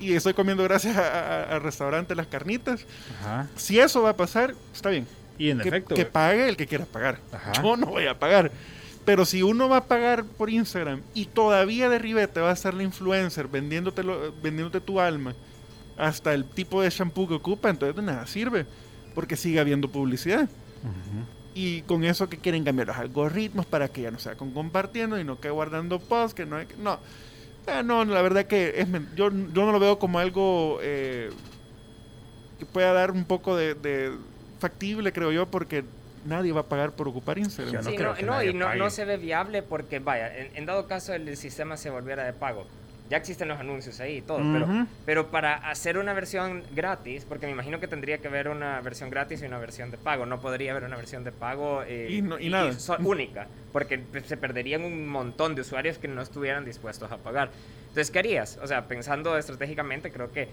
y estoy comiendo gracias al restaurante Las Carnitas. Ajá. Si eso va a pasar, está bien. Y en que, efecto. que pague el que quiera pagar. Ajá. Yo no voy a pagar. Pero si uno va a pagar por Instagram y todavía de ribete va a estar la influencer vendiéndote, vendiéndote tu alma hasta el tipo de shampoo que ocupa, entonces de nada sirve. Porque sigue habiendo publicidad. Y con eso que quieren cambiar los algoritmos para que ya no sea con compartiendo y no que guardando posts, que no hay que- No. Ah, no, la verdad que es, yo, yo no lo veo como algo eh, que pueda dar un poco de, de factible, creo yo, porque nadie va a pagar por ocupar Instagram. Yo no Sí, creo no, que no, nadie y no, pague. no se ve viable porque, vaya, en, en dado caso el sistema se volviera de pago, ya existen los anuncios ahí y todo, pero, pero para hacer una versión gratis, porque me imagino que tendría que haber una versión gratis y una versión de pago, no podría haber una versión de pago eh, Y no- y nada. so- única, porque se perderían un montón de usuarios que no estuvieran dispuestos a pagar. Entonces, ¿qué harías? O sea, pensando estratégicamente, creo que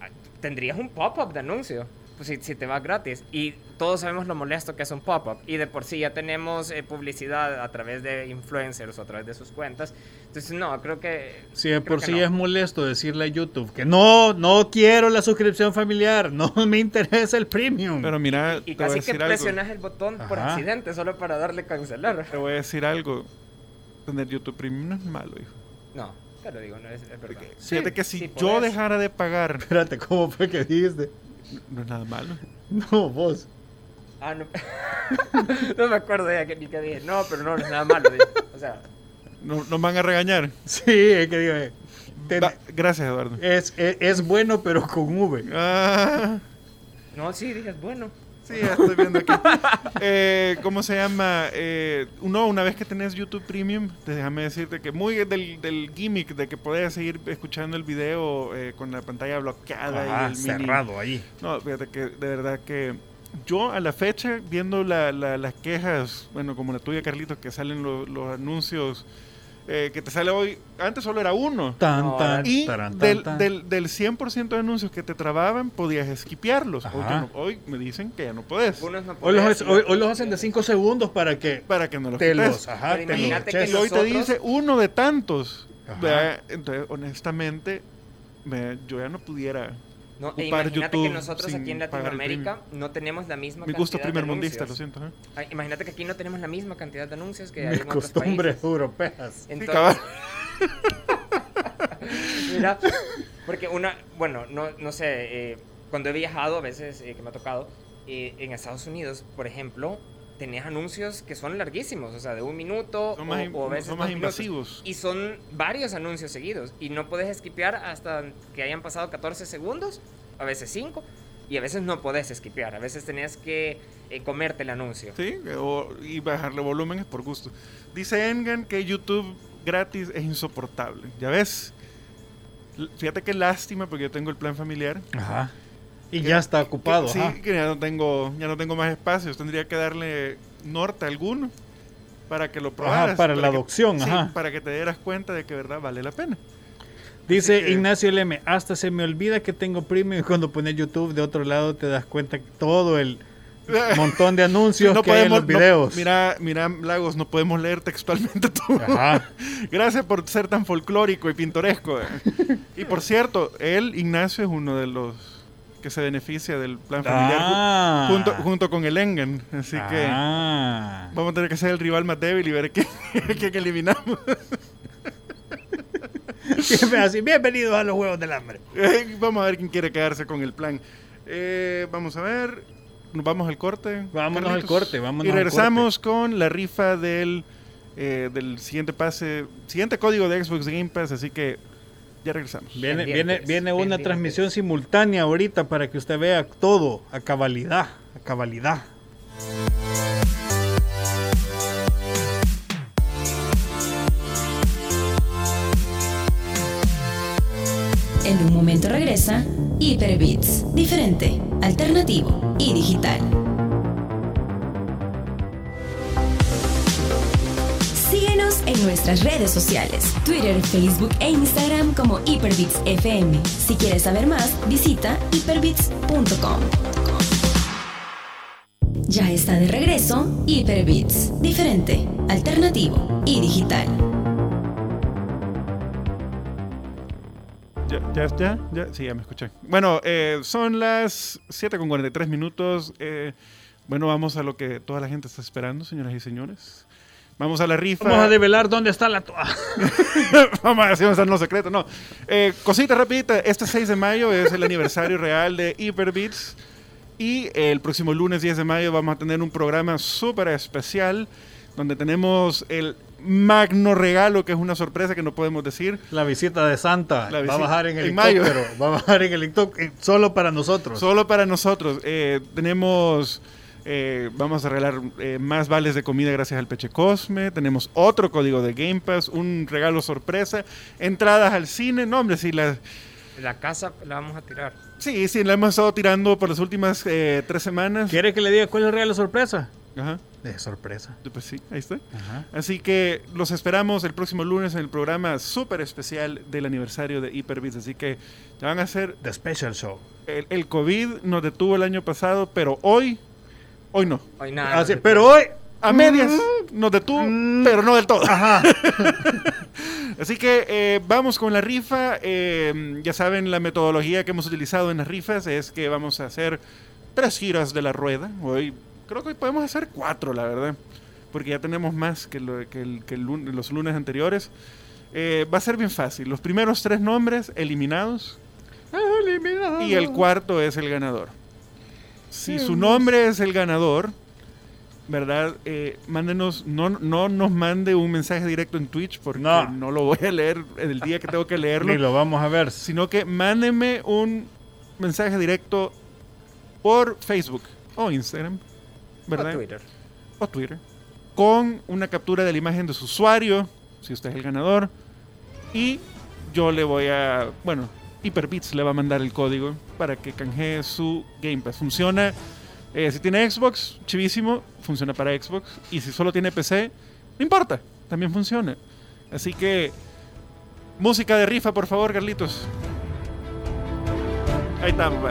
ah, tendrías un pop-up de anuncio. Pues si, si te va gratis. Y todos sabemos lo molesto que es un pop-up. Y de por sí ya tenemos eh, publicidad a través de influencers o a través de sus cuentas. Entonces, no, creo que. Si de por sí no. es molesto decirle a YouTube que no, no quiero la suscripción familiar, no me interesa el premium. Pero mira, Y te voy a casi que decir algo. presionas el botón por Ajá. accidente solo para darle cancelar. Te voy a decir algo. Tener YouTube Premium no es malo, hijo. No, te lo digo, no es, es verdad. Fíjate que si sí yo podés. dejara de pagar, Espérate, ¿cómo fue que dijiste? No es nada malo. No, vos. Ah, no. no me acuerdo ya que, ni que dije. No, pero no, no es nada malo. dije. O sea, No, nos van a regañar. Sí, es que digo, eh, ten- gracias, Eduardo. es, es, es bueno, pero con V. Ah, no, sí, dije, bueno. Sí, ya estoy viendo aquí. Eh, ¿Cómo se llama? Eh, no, una vez que tenés YouTube Premium, déjame decirte que muy del, del gimmick de que podés seguir escuchando el video eh, con la pantalla bloqueada y Ajá, el mini- cerrado ahí. No, fíjate que de verdad que yo a la fecha, viendo la- la- las quejas, bueno, como la tuya, Carlitos, que salen lo- los anuncios eh, que te sale hoy, antes solo era uno. Tan, tan, Y taran, tan, del, tan. del, del 100% de anuncios que te trababan, podías esquipearlos. Hoy, no- me dicen que ya no podés. Hoy los, podés, hoy, hoy los hacen de 5 segundos para que Para que no los te quites. los, ajá, Pero te los imagínate que eches. Y hoy te dice uno de tantos. Entonces, honestamente, me- yo ya no pudiera. No, e imagínate YouTube que nosotros aquí en Latinoamérica no tenemos la misma Mi gusto cantidad primer de mundista, lo anuncios. siento. ¿eh? Ay, Imagínate que aquí no tenemos la misma cantidad de anuncios que hay Mis en otros costumbres países. europeas. Entonces. Mira, porque una, bueno, no, no sé, eh, cuando he viajado, a veces eh, que me ha tocado, eh, en Estados Unidos, por ejemplo, tenés anuncios que son larguísimos, o sea, de un minuto Son o, más, o a veces son más minutos. invasivos. Y son varios anuncios seguidos. Y no puedes esquipear hasta que hayan pasado 14 segundos, a veces 5, y a veces no podés esquipear. A veces tenías que eh, comerte el anuncio. Sí, o- y bajarle volumen es por gusto. Dice Engan que YouTube gratis es insoportable. ¿Ya ves? Fíjate qué lástima porque yo tengo el plan familiar. Ajá. Y ya está ocupado, Que- sí, ajá. que ya no tengo, ya no tengo más espacios. Tendría que darle norte a alguno para que lo probaras. para la que- adopción, sí, ajá. para que te dieras cuenta de que verdad vale la pena. Dice que- Ignacio Leme, hasta se me olvida que tengo premium y cuando pones YouTube de otro lado te das cuenta que todo el montón de anuncios No que hay en los no- videos. mira, mira, Lagos, no podemos leer textualmente todo. Ajá. Gracias por ser tan folclórico y pintoresco. y por cierto, él, Ignacio, es uno de los que se beneficia del plan familiar Ah. junto, junto con el Engen. Así que Ah. vamos a tener que ser el rival más débil y ver qué, quién eliminamos. Siempre así, bienvenidos a los Juegos del Hambre. Eh, vamos a ver quién quiere quedarse con el plan. Eh, vamos a ver. Nos vamos al corte. Vámonos al corte, vámonos Y al regresamos con la rifa del, eh, del siguiente pase, siguiente código de Xbox Game Pass. Así que ya regresamos. Viene, viene, viene una pendientes. transmisión simultánea ahorita para que usted vea todo a cabalidad, a cabalidad. En un momento regresa Hyperbits, diferente, alternativo y digital. Nuestras redes sociales, Twitter, Facebook e Instagram como Hyperbits FM. Si quieres saber más, visita hyperbits.com. Ya está de regreso Hyperbits, diferente, alternativo y digital. Ya, ya, ya, ya, sí, ya me escuché. Bueno, eh, son las 7 con 43 minutos. Eh, bueno, vamos a lo que toda la gente está esperando, señoras y señores. Vamos a la rifa. Vamos a develar dónde está la toalla. Vamos a están los secretos. No. Eh, cosita rapidita. Este 6 de mayo es el aniversario real de Hyperbeats. Y el próximo lunes 10 de mayo vamos a tener un programa súper especial donde tenemos el magno regalo, que es una sorpresa que no podemos decir. La visita de Santa. La va visita- a bajar en en mayo. Va a bajar en helicóptero. Solo para nosotros. Solo para nosotros. Eh, tenemos, eh, vamos a regalar eh, más vales de comida gracias al Peche Cosme. Tenemos otro código de Game Pass, un regalo sorpresa, entradas al cine. No, hombre, sí, la, La casa la vamos a tirar. sí, sí, la hemos estado tirando por las últimas eh, tres semanas. ¿Quiere que le diga cuál es el regalo sorpresa? Ajá, De sorpresa. pues sí, ahí está. Ajá. Así que los esperamos el próximo lunes en el programa súper especial del aniversario de Hyperbits. Así que ya van a ser The Special Show. el, el COVID nos detuvo el año pasado, pero hoy, hoy no. Hoy nada. Así, pero hoy. A medias nos detuvo, Mm. pero no del todo. Ajá. Así que eh, vamos con la rifa. Eh, ya saben, la metodología que hemos utilizado en las rifas es que vamos a hacer tres giras de la rueda. Hoy creo que hoy podemos hacer cuatro, la verdad. Porque ya tenemos más que, lo- que el- que el lun- los lunes anteriores. Eh, va a ser bien fácil. Los primeros tres nombres eliminados y el cuarto es el ganador. Si su nombre es el ganador, ¿verdad? Eh, mándenos, no, no nos mande un mensaje directo en Twitch porque no. No. lo voy a leer el día que tengo que leerlo, Ni lo vamos a ver. sino que mándenme un mensaje directo por Facebook o Instagram, ¿verdad? O Twitter. o Twitter con una captura de la imagen de su usuario, si usted es el ganador, y yo le voy a, bueno, Hyperbits le va a mandar el código para que canjee su Game Pass. Funciona, eh, si tiene Xbox, chivísimo, funciona para Xbox, y si solo tiene PC, no importa, también funciona. Así que, música de rifa, por favor, Carlitos. Ahí estamos, va.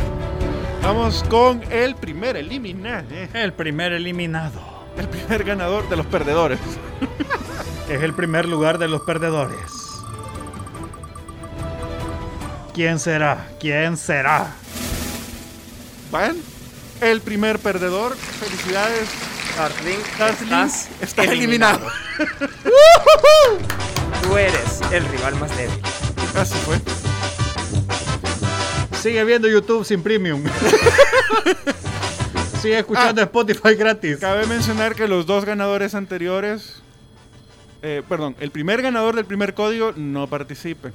Vamos con el primer eliminado. El primer eliminado. El primer ganador de los perdedores. Es el primer lugar de los perdedores. ¿Quién será? ¿Quién será? ¿Van? El primer perdedor. Felicidades. Darkling, Darkling estás está eliminado. Tú eres el rival más débil. Así fue. Sigue viendo YouTube sin premium. Sigue escuchando Spotify gratis. Cabe mencionar que los dos ganadores anteriores. eh, perdón, el primer ganador del primer código no participe.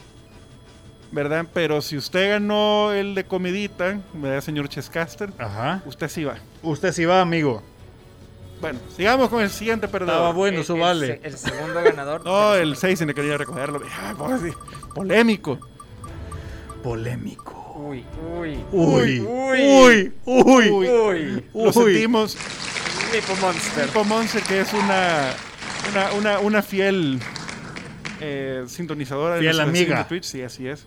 ¿Verdad? Pero si usted ganó el de comidita, ¿verdad, señor Chescaster? Ajá. Usted sí va. Usted sí va, amigo. Bueno, sigamos con el siguiente Estaba perdedor. bueno, El- su el vale. se- El, segundo ganador. No, el 6 sin quería recogerlo. Ah, pues Polémico. Polémico. Uy, uy. Uy, Uy. uy, uy. Uy. Uy. Lo Uy. sentimos. Nipo Monster. Tipo Monse, que es una, una, una, una fiel eh, sintonizadora Fiel nuestro amiga. de Twitch, sí, así es.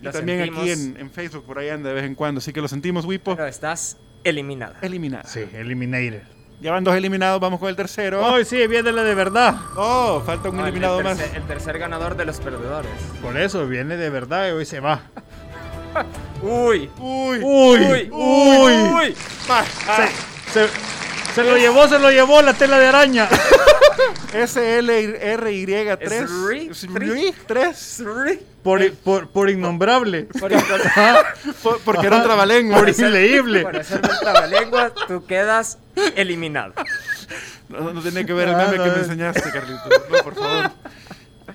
Y Lo también aquí sentimos. en, en Facebook, por ahí anda de vez en cuando. Así que lo sentimos, Wipo. Pero estás eliminada. Eliminada. Sí, Eliminator. Ya van dos eliminados, vamos con el tercero. Hoy sí, viene la de verdad. Oh, falta un No, eliminado el, más. tercer, el tercer ganador de los perdedores. Por eso viene de verdad y hoy se va. Uy. Uy, Uy, Uy. uy. Uy. va. Ah, Se, se lo llevó, se lo llevó la tela de araña. SLRY3. Sri- Sri- 3. Por, por, por innombrable. Por Por- Porque era un trabalengua. Por inleíble. Por hacerme el trabalengua, tú quedas eliminado. No, no tiene que ver el meme que me enseñaste, Carlitos. No, por favor.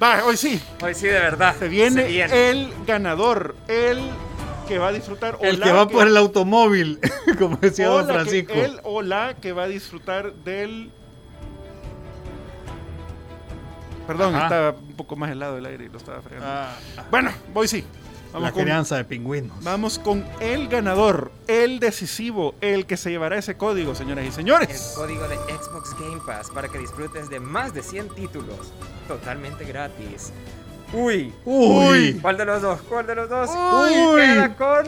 Va, hoy sí. Hoy sí, de verdad. Se viene, Se viene. el ganador. El que va a disfrutar. o El la que va por el automóvil, como decía don la que- Francisco. el o la que va a disfrutar del. Perdón, Ajá. estaba un poco más helado el aire y lo estaba fregando. Ah, Bueno, voy sí. Vamos la con, crianza de pingüinos. vamos con el ganador, el decisivo, el que se llevará ese código, señoras y El señores. código de Xbox Game Pass para que disfrutes de más de 100 títulos totalmente gratis. Uy, Uy. ¿cuál de los dos? ¿Cuál de los dos? Uy. queda con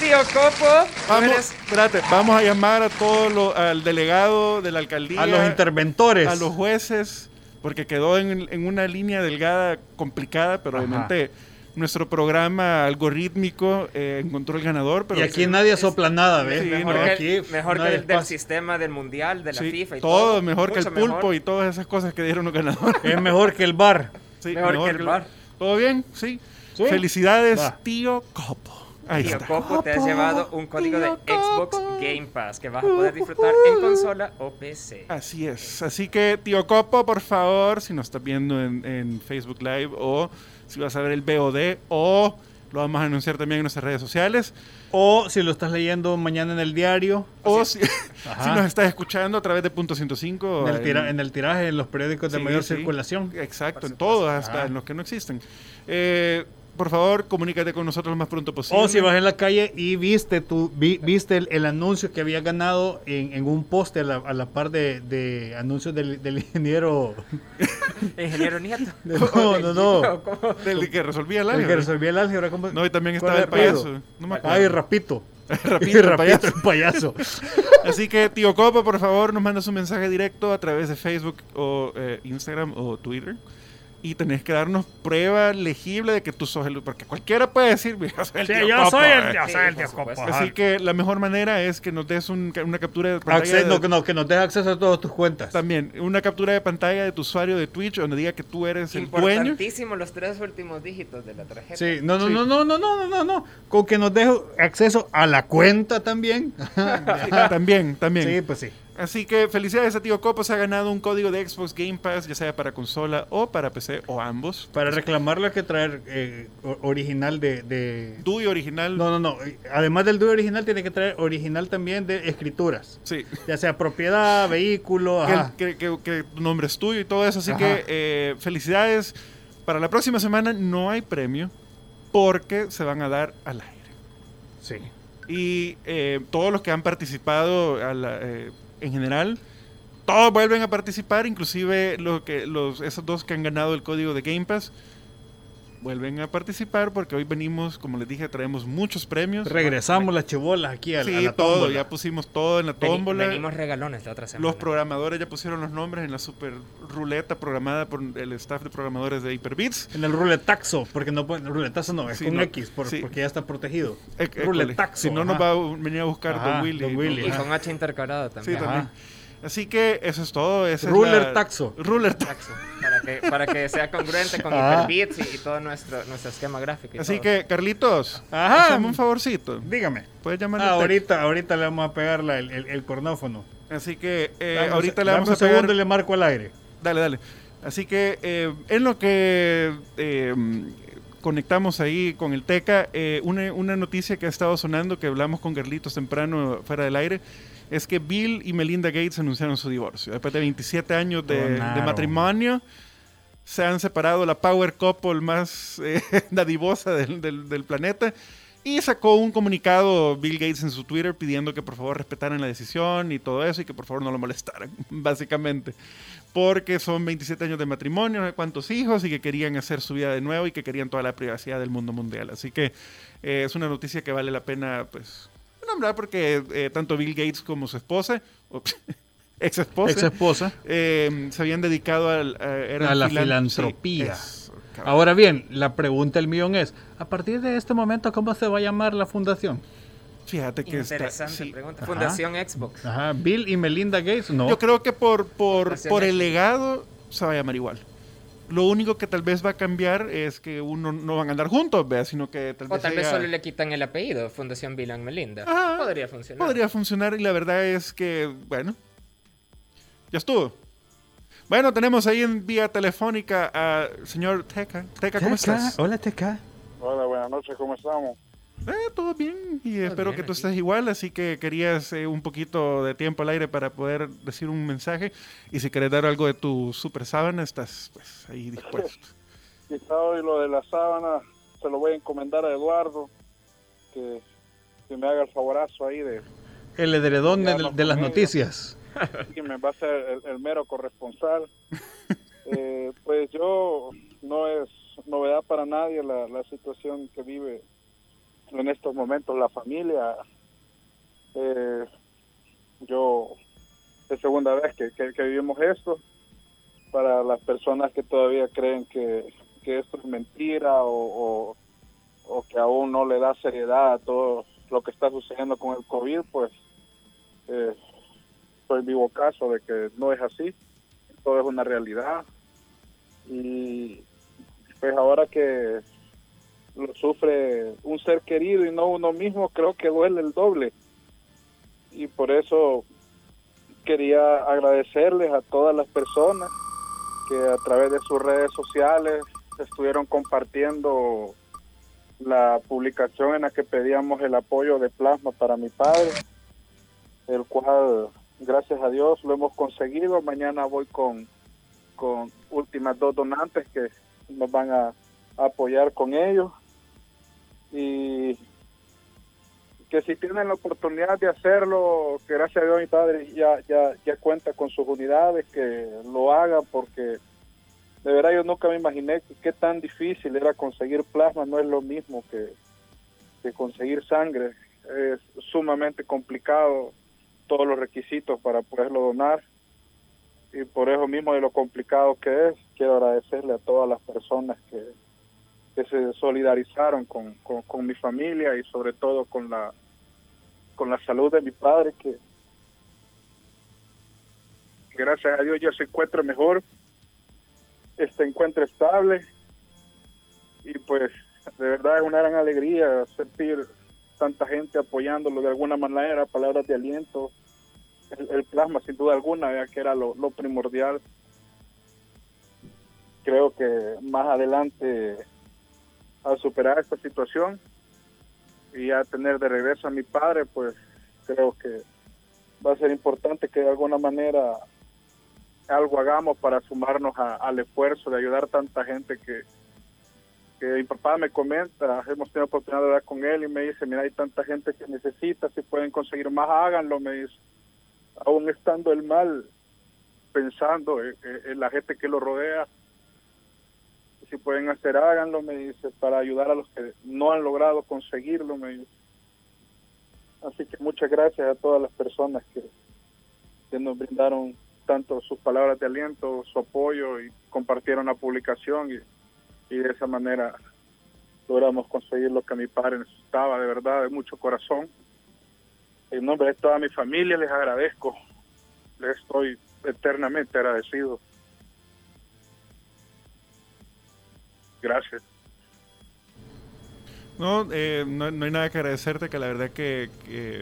Tío Copo. Vamos, eres- espérate, vamos a llamar a todo lo- al delegado de la alcaldía, A los interventores. a los jueces, porque quedó en, en una línea delgada complicada, pero Ajá. obviamente nuestro programa algorítmico eh, encontró el ganador. Pero y aquí nadie sopla nada, ¿ves? Sí, Mejor no, que, aquí mejor que el del sistema del mundial, de la sí, FIFA y todo, todo. mejor que el pulpo mejor. y todas esas cosas que dieron los ganadores. Es mejor que el bar. Sí, Mejor que el bar. ¿Todo bien? Sí. Sí. Felicidades, Va. tío Copo. Ahí Tío está. Copo, te has llevado un código de Xbox Copo. Game Pass que vas a poder disfrutar en consola o PC. Así es. Así que, tío Copo, por favor, si nos estás viendo en, en Facebook Live o si vas a ver el VOD o lo vamos a anunciar también en nuestras redes sociales. O si lo estás leyendo mañana en el diario, O si, nos estás escuchando a través de Punto 105. en el, tira- en el tiraje, en los periódicos de Sí, mayor sí. circulación. Exacto, en todos, hasta Ajá. en los que no existen. Eh, por favor, comunícate con nosotros lo más pronto posible. O si vas en la calle y viste tu, vi- viste el, el anuncio que había ganado en, en un poste a la, a la par de, de anuncios del, del ingeniero. Ingeniero Nieto. No, no, no. ¿Cómo? Del que resolvía el El que álgebra. resolvía el álgebra. ¿cómo? No, y también ¿Cuál estaba el payaso. No me acuerdo. Ay, Rapito. Rapito, el Rapito, payaso. el payaso. Así que, tío Copo, por favor, nos mandas un mensaje directo a través de Facebook o eh, Instagram o Twitter. Y tenés que darnos prueba legible de que tú sos el... Porque cualquiera puede decir, yo soy el Sí, tío yo Copo, soy el, eh". Sí, soy el tío. Copo. Así que la mejor manera es que nos des un- una captura de pantalla. De- no, que no, que nos deje acceso a todas tus cuentas. También, una captura de pantalla de tu usuario de Twitch donde diga que tú eres el dueño. Importantísimo los tres últimos dígitos de la tarjeta. Sí, no, no, Sí. no, no, no, no, no, no, no. Con que nos deje acceso a la cuenta también. Sí, también, también. Sí, pues sí. Así que felicidades a Tío Copo, se ha ganado un código de Xbox Game Pass, ya sea para consola o para PC o ambos. Para reclamarlo hay que traer eh, original de, de- DUI original. No, no, no. eh, Además del DUI original, tiene que traer original también de escrituras. Sí. Ya sea propiedad, vehículo, Que, ajá. que- que- que tu nombre es tuyo y todo eso. Así Ajá. que eh, felicidades. Para la próxima semana no hay premio porque se van a dar al aire. Sí. Y eh, todos los que han participado a la- eh, en general, todos vuelven a participar, inclusive lo que, los, esos dos que han ganado el código de Game Pass. Vuelven a participar porque hoy venimos, como les dije, traemos muchos premios. Regresamos las chibolas aquí a, Sí, la todo, tómbola. ya pusimos todo en la tómbola. venimos regalones la otra semana. Los programadores ya pusieron los nombres en la super ruleta programada por el staff de programadores de Hyperbits. En el ruletaxo, porque no pueden, ruletazo no, es Sí, con no, X, por- sí. porque ya está protegido. École. Ruletaxo. Si no, nos va a venir a buscar Ajá, Don Willy. Don y Willy, Y con H intercalado Sí, también. también. Así que eso es todo. esa es Ruler la- taxo. Ruler taxo. Para que, para que sea congruente con Ah. Hyperbits y, y todo nuestro, nuestro esquema gráfico. y Así todo. que, Carlitos, Ajá. hazme un favorcito. Dígame. Puedes llamar Ah, ahorita, ahorita le vamos a pegar la- el, el- el cornófono. Así que eh, Dame ahorita le vamos a un segundo pegar. y le marco al aire. Dale, dale. Así que eh, en lo que eh, conectamos ahí con el TECA, eh, una, una noticia que ha estado sonando, que hablamos con Carlitos temprano fuera del aire, es que Bill y Melinda Gates anunciaron su divorcio. Después de 27 años de, de matrimonio, se han separado la power couple más eh, dadivosa del, del- del planeta. Y sacó un comunicado Bill Gates en su Twitter pidiendo que por favor respetaran la decisión y todo eso y que por favor no lo molestaran, básicamente. Porque son 27 años de matrimonio, no sé cuántos hijos y que querían hacer su vida de nuevo y que querían toda la privacidad del mundo mundial. Así que eh, es una noticia que vale la pena pues nombrar porque eh, tanto Bill Gates como su esposa, ex esposa, Ex esposa. eh, se habían dedicado al- a, eran A la filan- filantropía. Eso. Ahora bien, la pregunta del millón es, a partir de este momento, ¿cómo se va a llamar la fundación? Fíjate que está, Interesante sí. pregunta. Ajá. Fundación Xbox. Ajá, Bill y Melinda Gates, no. Yo creo que por, por, Fundación por el legado se va a llamar igual. Lo único que tal vez va a cambiar es que uno no van a andar juntos, vea, sino que tal O vez tal vez solo le quitan el apellido, Fundación Bill and Melinda. Ajá. Podría funcionar. podría funcionar y la verdad es que, bueno, ya estuvo. Bueno, tenemos ahí en vía telefónica al señor Teca. Teca, ¿cómo estás? Hola, Teca. Hola, buenas noches, ¿cómo estamos? Eh, todo bien y espero bien que tú aquí. estés igual, así que querías eh, un poquito de tiempo al aire para poder decir un mensaje y si querés dar algo de tu super sábana, estás pues ahí dispuesto. Quizá hoy lo de la sábana se lo voy a encomendar a Eduardo, que, que me haga el favorazo ahí de El edredón de, las noticias. que me va a ser el, el mero corresponsal. Eh, pues yo no es novedad para nadie la, la situación que vive en estos momentos la familia. Eh, yo es segunda vez que, que- vivimos esto. Para las personas que todavía creen que, que esto es mentira o, o- o que aún no le da seriedad a todo lo que está sucediendo con el COVID, pues eh, soy vivo caso de que no es así, todo es una realidad. Y pues ahora que lo sufre un ser querido y no uno mismo, creo que duele el doble. Y por eso quería agradecerles a todas las personas que a través de sus redes sociales estuvieron compartiendo la publicación en la que pedíamos el apoyo de plasma para mi padre, el cual, gracias a Dios, lo hemos conseguido. Mañana voy con, con últimas dos donantes que nos van a apoyar con ellos. Y que si tienen la oportunidad de hacerlo, que gracias a Dios mi padre ya, ya, cuenta con sus unidades, que lo haga porque de verdad yo nunca me imaginé que qué tan difícil era conseguir plasma, no es lo mismo que, que conseguir sangre, es sumamente complicado todos los requisitos para poderlo donar. Y por eso mismo de lo complicado que es, quiero agradecerle a todas las personas que, que se solidarizaron con, con, mi familia y sobre todo con la con la salud de mi padre que gracias a Dios ya se encuentra mejor este encuentro estable y pues de verdad es una gran alegría sentir tanta gente apoyándolo de alguna manera, palabras de aliento, el, plasma sin duda alguna, que era lo, primordial. Creo que más adelante al superar esta situación y a tener de regreso a mi padre, pues creo que va a ser importante que de alguna manera algo hagamos para sumarnos al esfuerzo de ayudar a tanta gente que mi papá me comenta, hemos tenido oportunidad de hablar con él y me dice, mira, hay tanta gente que necesita, si pueden conseguir más, háganlo, me dice, aún estando el mal, pensando en, la gente que lo rodea, si pueden hacer, háganlo, me dice, para ayudar a los que no han logrado conseguirlo, me dice. Así que muchas gracias a todas las personas que, que nos brindaron tanto sus palabras de aliento, su apoyo y compartieron la publicación y, y de esa manera logramos conseguir lo que mi padre necesitaba, de verdad, de mucho corazón. En nombre de toda mi familia les agradezco, les estoy eternamente agradecido. Gracias. No, eh, no, hay nada que agradecerte, que la verdad que,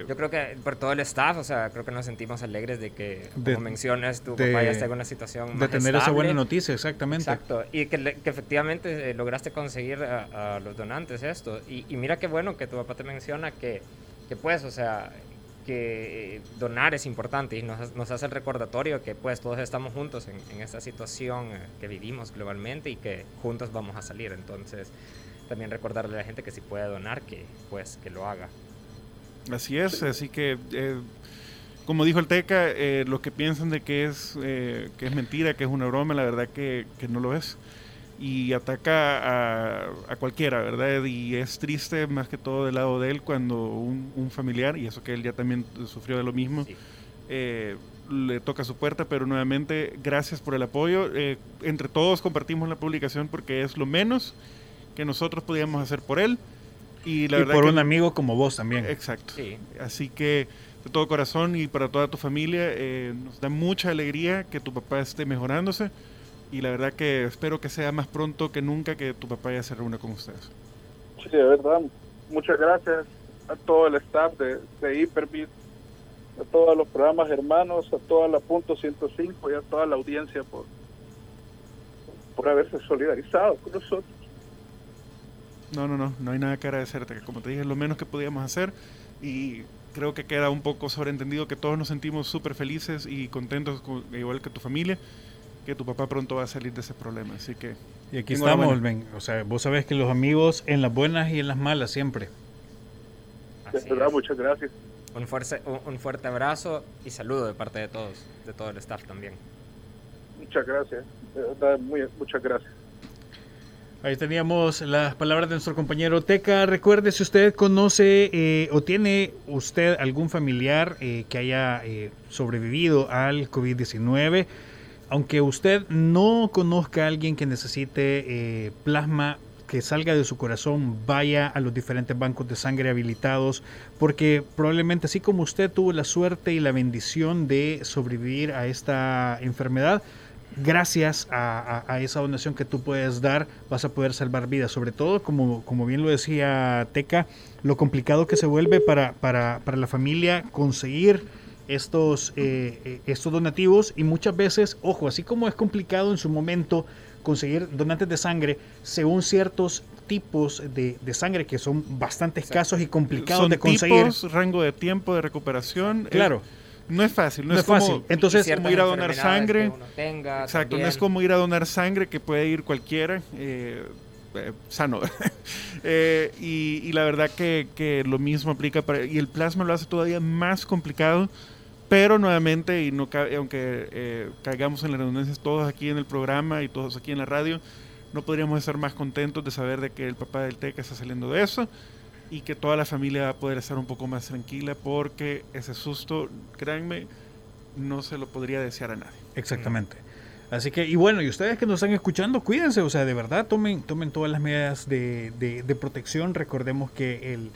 Yo creo que por todo el staff, o sea, creo que nos sentimos alegres de que, como mencionas, tu papá ya está en una situación De tener esa buena noticia, exactamente. Exacto, y que, que efectivamente eh, lograste conseguir a, los donantes esto. Y, y, mira qué bueno que tu papá te menciona que, que pues, o sea, que donar es importante y nos, nos, hace el recordatorio que pues todos estamos juntos en, en esta situación eh, que vivimos globalmente y que juntos vamos a salir. Entonces también recordarle a la gente que si puede donar, que pues que lo haga. Así es, así que eh, como dijo el Teca, eh, los que piensan de que es, eh, que es mentira, que es una broma, la verdad que, que no lo es. Y ataca a, a, cualquiera, ¿verdad? Y es triste más que todo del lado de él cuando un, un familiar, y eso que él ya también sufrió de lo mismo, le toca su puerta, pero nuevamente gracias por el apoyo. entre todos compartimos la publicación porque es lo menos que nosotros podíamos hacer por él. Y, la por un amigo como vos también. Exacto. Así que de todo corazón y para toda tu familia, eh, nos da mucha alegría que tu papá esté mejorándose. Y la verdad que espero que sea más pronto que nunca que tu papá ya se reúna con ustedes. Sí, de verdad. Muchas gracias a todo el staff de, de Hyperbit, a todos los programas hermanos, a toda la Punto 105 y a toda la audiencia por, por haberse solidarizado con nosotros. No, no, no, no hay nada que agradecerte. Como te dije, es lo menos que podíamos hacer y creo que queda un poco sobreentendido que todos nos sentimos súper felices y contentos, igual que tu familia, que tu papá pronto va a salir de ese problema. Así que. Y aquí estamos, Ben. O sea, vos sabés que los amigos en las buenas y en las malas siempre. verdad, muchas gracias. Un fuerte, un fuerte abrazo y saludo de parte de todos, de todo el staff también. Muchas gracias, muy, muchas gracias. Ahí teníamos las palabras de nuestro compañero Teca. Recuerde, si usted conoce eh, o tiene usted algún familiar eh, que haya eh, sobrevivido al COVID-19, aunque usted no conozca a alguien que necesite plasma, que salga de su corazón vaya a los diferentes bancos de sangre habilitados, porque probablemente así como usted tuvo la suerte y la bendición de sobrevivir a esta enfermedad, gracias a, a, esa donación que tú puedes dar, vas a poder salvar vidas. Sobre todo, como, como bien lo decía Teca, lo complicado que se vuelve para, para, para la familia conseguir estos, eh, eh, estos donativos y muchas veces, ojo, así como es complicado en su momento conseguir donantes de sangre según ciertos tipos de, de sangre que son bastante escasos y complicados de conseguir. Tipos, rango de tiempo de recuperación. Claro. no es fácil, no, es, fácil. Como, Entonces, como ir a donar sangre. Tenga, Exacto, también. no es como ir a donar sangre que puede ir cualquiera. Eh, eh, sano. eh, y, y, la verdad que, que, lo mismo aplica para... Y el plasma lo hace todavía más complicado pero nuevamente, y no aunque eh, caigamos en las redundancias todos aquí en el programa y todos aquí en la radio, no podríamos estar más contentos de saber de que el papá del TECA está saliendo de eso y que toda la familia va a poder estar un poco más tranquila porque ese susto, créanme, no se lo podría desear a nadie. Exactamente. Así que, y bueno, y ustedes que nos están escuchando, cuídense, o sea, de verdad, tomen, tomen todas las medidas de, de, de protección. Recordemos que el,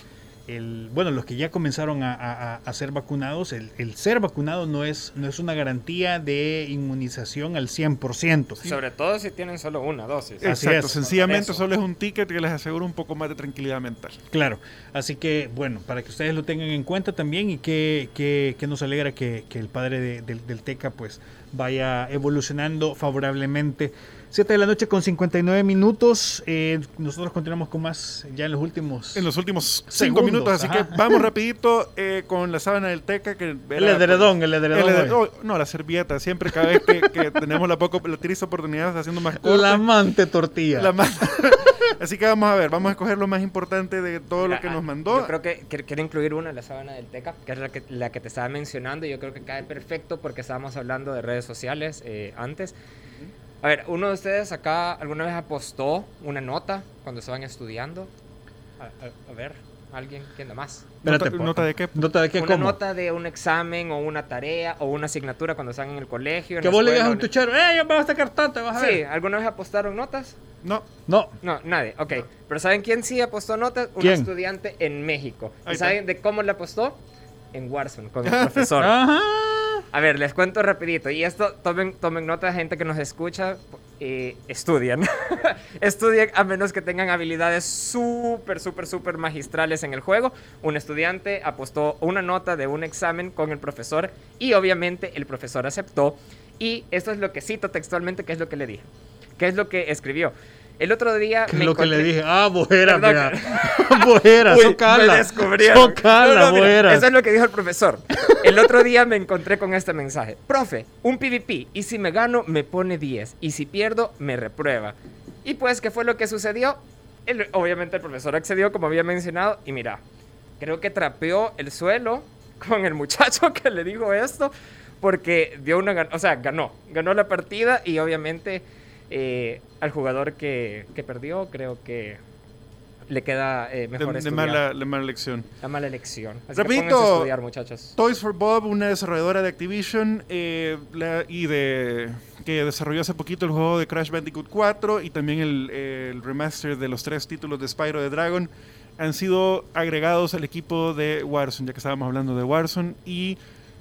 el, bueno, los que ya comenzaron a, a, a ser vacunados, el, el, ser vacunado no es, no es una garantía de inmunización al 100%. Sí. Sobre todo si tienen solo una dosis. Así Exacto, es. sencillamente solo es un ticket que les asegura un poco más de tranquilidad mental. Claro, así que bueno, para que ustedes lo tengan en cuenta también y que, que, que nos alegra que, que el padre de, de, del TECA pues vaya evolucionando favorablemente. 7 de la noche con 59 minutos. Eh, nosotros continuamos con más ya en los últimos En los últimos 5 minutos, así ajá. que vamos rapidito eh, con la sábana del teca. Que el edredón, el edredón. El edredón oh, no, la servilleta. Siempre cada vez que, que tenemos la, poco, la triste oportunidad de haciendo más corte. La amante tortilla. La man... así que vamos a ver, vamos a escoger lo más importante de todo Mira, lo que nos mandó. Yo creo que quiero incluir una, la sábana del teca, que es la que, la que te estaba mencionando. Yo creo que cae perfecto porque estábamos hablando de redes sociales eh, antes. A ver, ¿uno de ustedes acá alguna vez apostó una nota cuando estaban estudiando? A, a, a ver, alguien, ¿quién da más? Espérate, ¿Nota, ¿Nota, de qué? ¿Nota de qué? Una ¿Cómo? nota de un examen o una tarea o una asignatura cuando están en el colegio. Que vos le digas a un tuchero, ¡eh, yo me vas a sacar tanto! Vas a sí, ver. ¿alguna vez apostaron notas? No. No. No, nadie, ok. No. Pero ¿saben quién sí apostó notas? Un ¿Quién? estudiante en México. ¿Y saben de cómo le apostó? En Warzone, con el profesor. Ajá. A ver, les cuento rapidito. Y esto, tomen, tomen nota, gente que nos escucha, eh, estudian. estudien a menos que tengan habilidades súper, súper, súper magistrales en el juego. Un estudiante apostó una nota de un examen con el profesor y obviamente el profesor aceptó. Y esto es lo que cito textualmente, que es lo que le dije. ¿Qué es lo que escribió? El otro día ¿Qué me lo que encontré... le dije? Ah, bojera, mira. bojera, socala. Socala, No, no, mira, bojera. Eso es lo que dijo el profesor. El otro día me encontré con este mensaje. Profe, un PvP. Y si me gano, me pone 10. Y si pierdo, me reprueba. Y pues, ¿qué fue lo que sucedió? El- obviamente el profesor accedió, como había mencionado. Y mira, creo que trapeó el suelo con el muchacho que le dijo esto. Porque dio una... O sea, ganó. Ganó la partida y obviamente... eh, al jugador que, que perdió, creo que le queda eh, mejor de estudiar. mala, de mala lección. La mala elección. Así Repito. que a estudiar, muchachos. Toys for Bob, una desarrolladora de Activision eh, la- y de que desarrolló hace poquito el juego de Crash Bandicoot 4 y también el, el remaster de los tres títulos de Spyro the Dragon, han sido agregados al equipo de Warzone, ya que estábamos hablando de Warzone y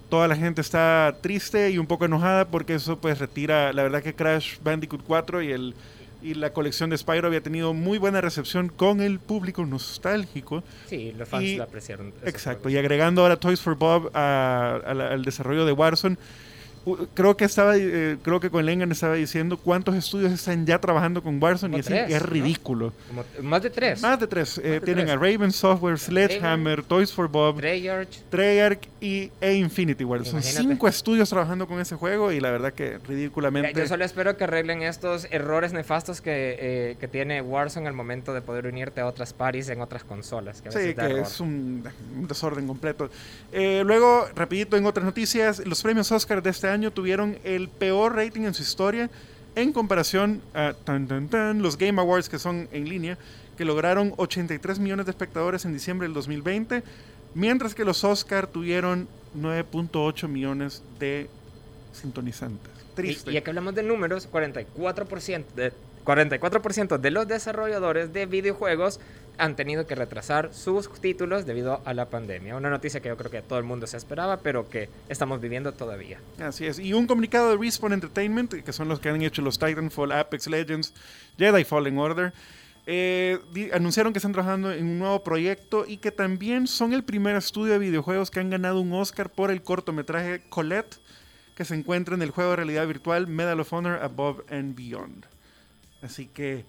toda la gente está triste y un poco enojada porque eso pues retira, la verdad que Crash Bandicoot 4 y el y la colección de Spyro había tenido muy buena recepción con el público nostálgico. Sí, los fans Y- lo apreciaron. Exacto, y agregando ahora Toys for Bob a- a la- al desarrollo de Warzone, creo que estaba, eh, creo que con Lengan estaba diciendo cuántos estudios están ya trabajando con Warzone y Como así tres, es ¿no? ridículo. Como- más de tres. Más de tres. Eh, de tienen tres. a Raven Software, Sledgehammer, Toys for Bob, Treyarch. Treyarch y, e Infinity Ward. Son cinco estudios trabajando con ese juego y la verdad que ridículamente... Yo solo espero que arreglen estos errores nefastos que, eh, que tiene Warzone al momento de poder unirte a otras parties en otras consolas. Que a Sí, veces da que es un, un desorden completo. Eh, luego, rapidito en otras noticias, los premios Oscar de este año tuvieron el peor rating en su historia en comparación a tan, tan, tan, los Game Awards que son en línea, que lograron 83 millones de espectadores en diciembre del 2020, mientras que los Oscar tuvieron 9.8 millones de sintonizantes. Triste. Y, y aquí hablamos de números, 44%, de, 44% de los desarrolladores de videojuegos han tenido que retrasar sus títulos debido a la pandemia. Una noticia que yo creo que todo el mundo se esperaba, pero que estamos viviendo todavía. Así es. Y un comunicado de Respawn Entertainment, que son los que han hecho los Titanfall, Apex Legends, Jedi Fallen Order. eh, anunciaron que están trabajando en un nuevo proyecto y que también son el primer estudio de videojuegos que han ganado un Oscar por el cortometraje Colette, que se encuentra en el juego de realidad virtual Medal of Honor Above and Beyond. Así que,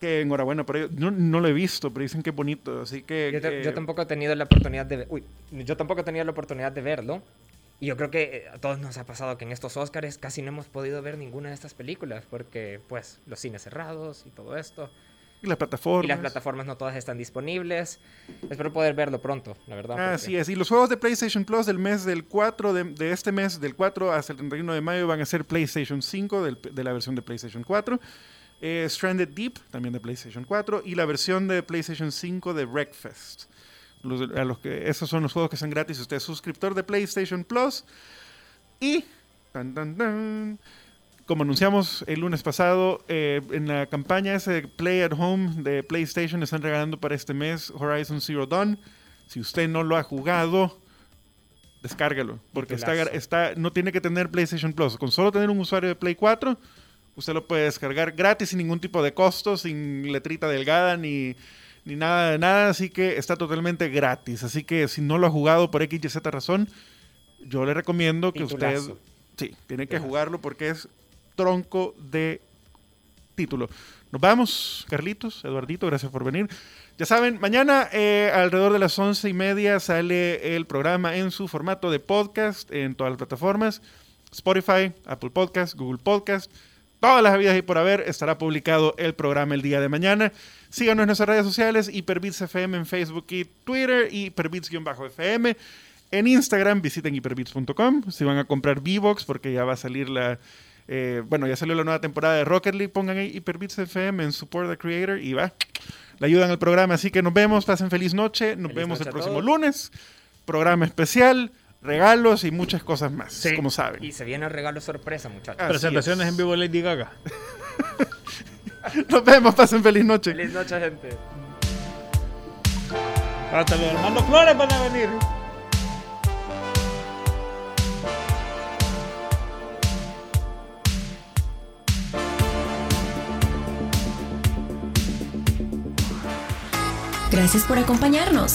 que enhorabuena por ello. No, no lo he visto, pero dicen que es bonito. Así que. Yo, yo tampoco he tenido la oportunidad de uy, yo tampoco he tenido la oportunidad de verlo. Y yo creo que eh, a todos nos ha pasado que en estos Oscars casi no hemos podido ver ninguna de estas películas porque pues los cines cerrados y todo esto. y las plataformas. Y las plataformas no todas están disponibles. Espero poder verlo pronto, la verdad. porque- Así es, y los juegos de PlayStation Plus del mes del 4, de, de este mes, del 4 hasta el 31 de mayo, van a ser PlayStation 5 del- de la versión de PlayStation 4, eh, Stranded Deep, también de PlayStation 4, y la versión de PlayStation 5 de Wreckfest. Los, a los que, esos son los juegos que son gratis si usted es suscriptor de PlayStation Plus. Y, tan, tan, tan, como anunciamos el lunes pasado, eh, en la campaña ese Play at Home de PlayStation están regalando para este mes Horizon Zero Dawn. Si usted no lo ha jugado, descárgalo. Porque está, Titulazo. está, no tiene que tener PlayStation Plus. Con solo tener un usuario de Play 4, usted lo puede descargar gratis sin ningún tipo de costo, sin letrita delgada ni, ni nada de nada. Así que está totalmente gratis. Así que si no lo ha jugado por X y Z razón, yo le recomiendo que usted... Sí, tiene que jugarlo porque es tronco de título. Nos vamos, Carlitos, Eduardito, gracias por venir. Ya saben, mañana eh, alrededor de las once y media sale el programa en su formato de podcast en todas las plataformas. Spotify, Apple Podcast, Google Podcast, todas las vidas y por haber estará publicado el programa el día de mañana. Síganos en nuestras redes sociales, Hyperbits FM en Facebook y Twitter, y Hyperbits-FM. En Instagram visiten hyperbits.com. Si van a comprar V-Box, porque ya va a salir la. eh, bueno, ya salió la nueva temporada de Rocket League. Pongan ahí Hyperbits FM en Support the Creator y va. Le ayudan al programa. Así que nos vemos. Pasen feliz noche. Nos Feliz vemos noche el próximo todos. lunes. Programa especial, regalos y muchas cosas más. Sí. Como saben. Y se viene el regalo sorpresa, muchachos. Así Presentaciones es. en vivo de Lady Gaga. Nos vemos. Pasen feliz noche. Feliz noche, gente. Hasta los hermanos Flores van a venir. Gracias por acompañarnos.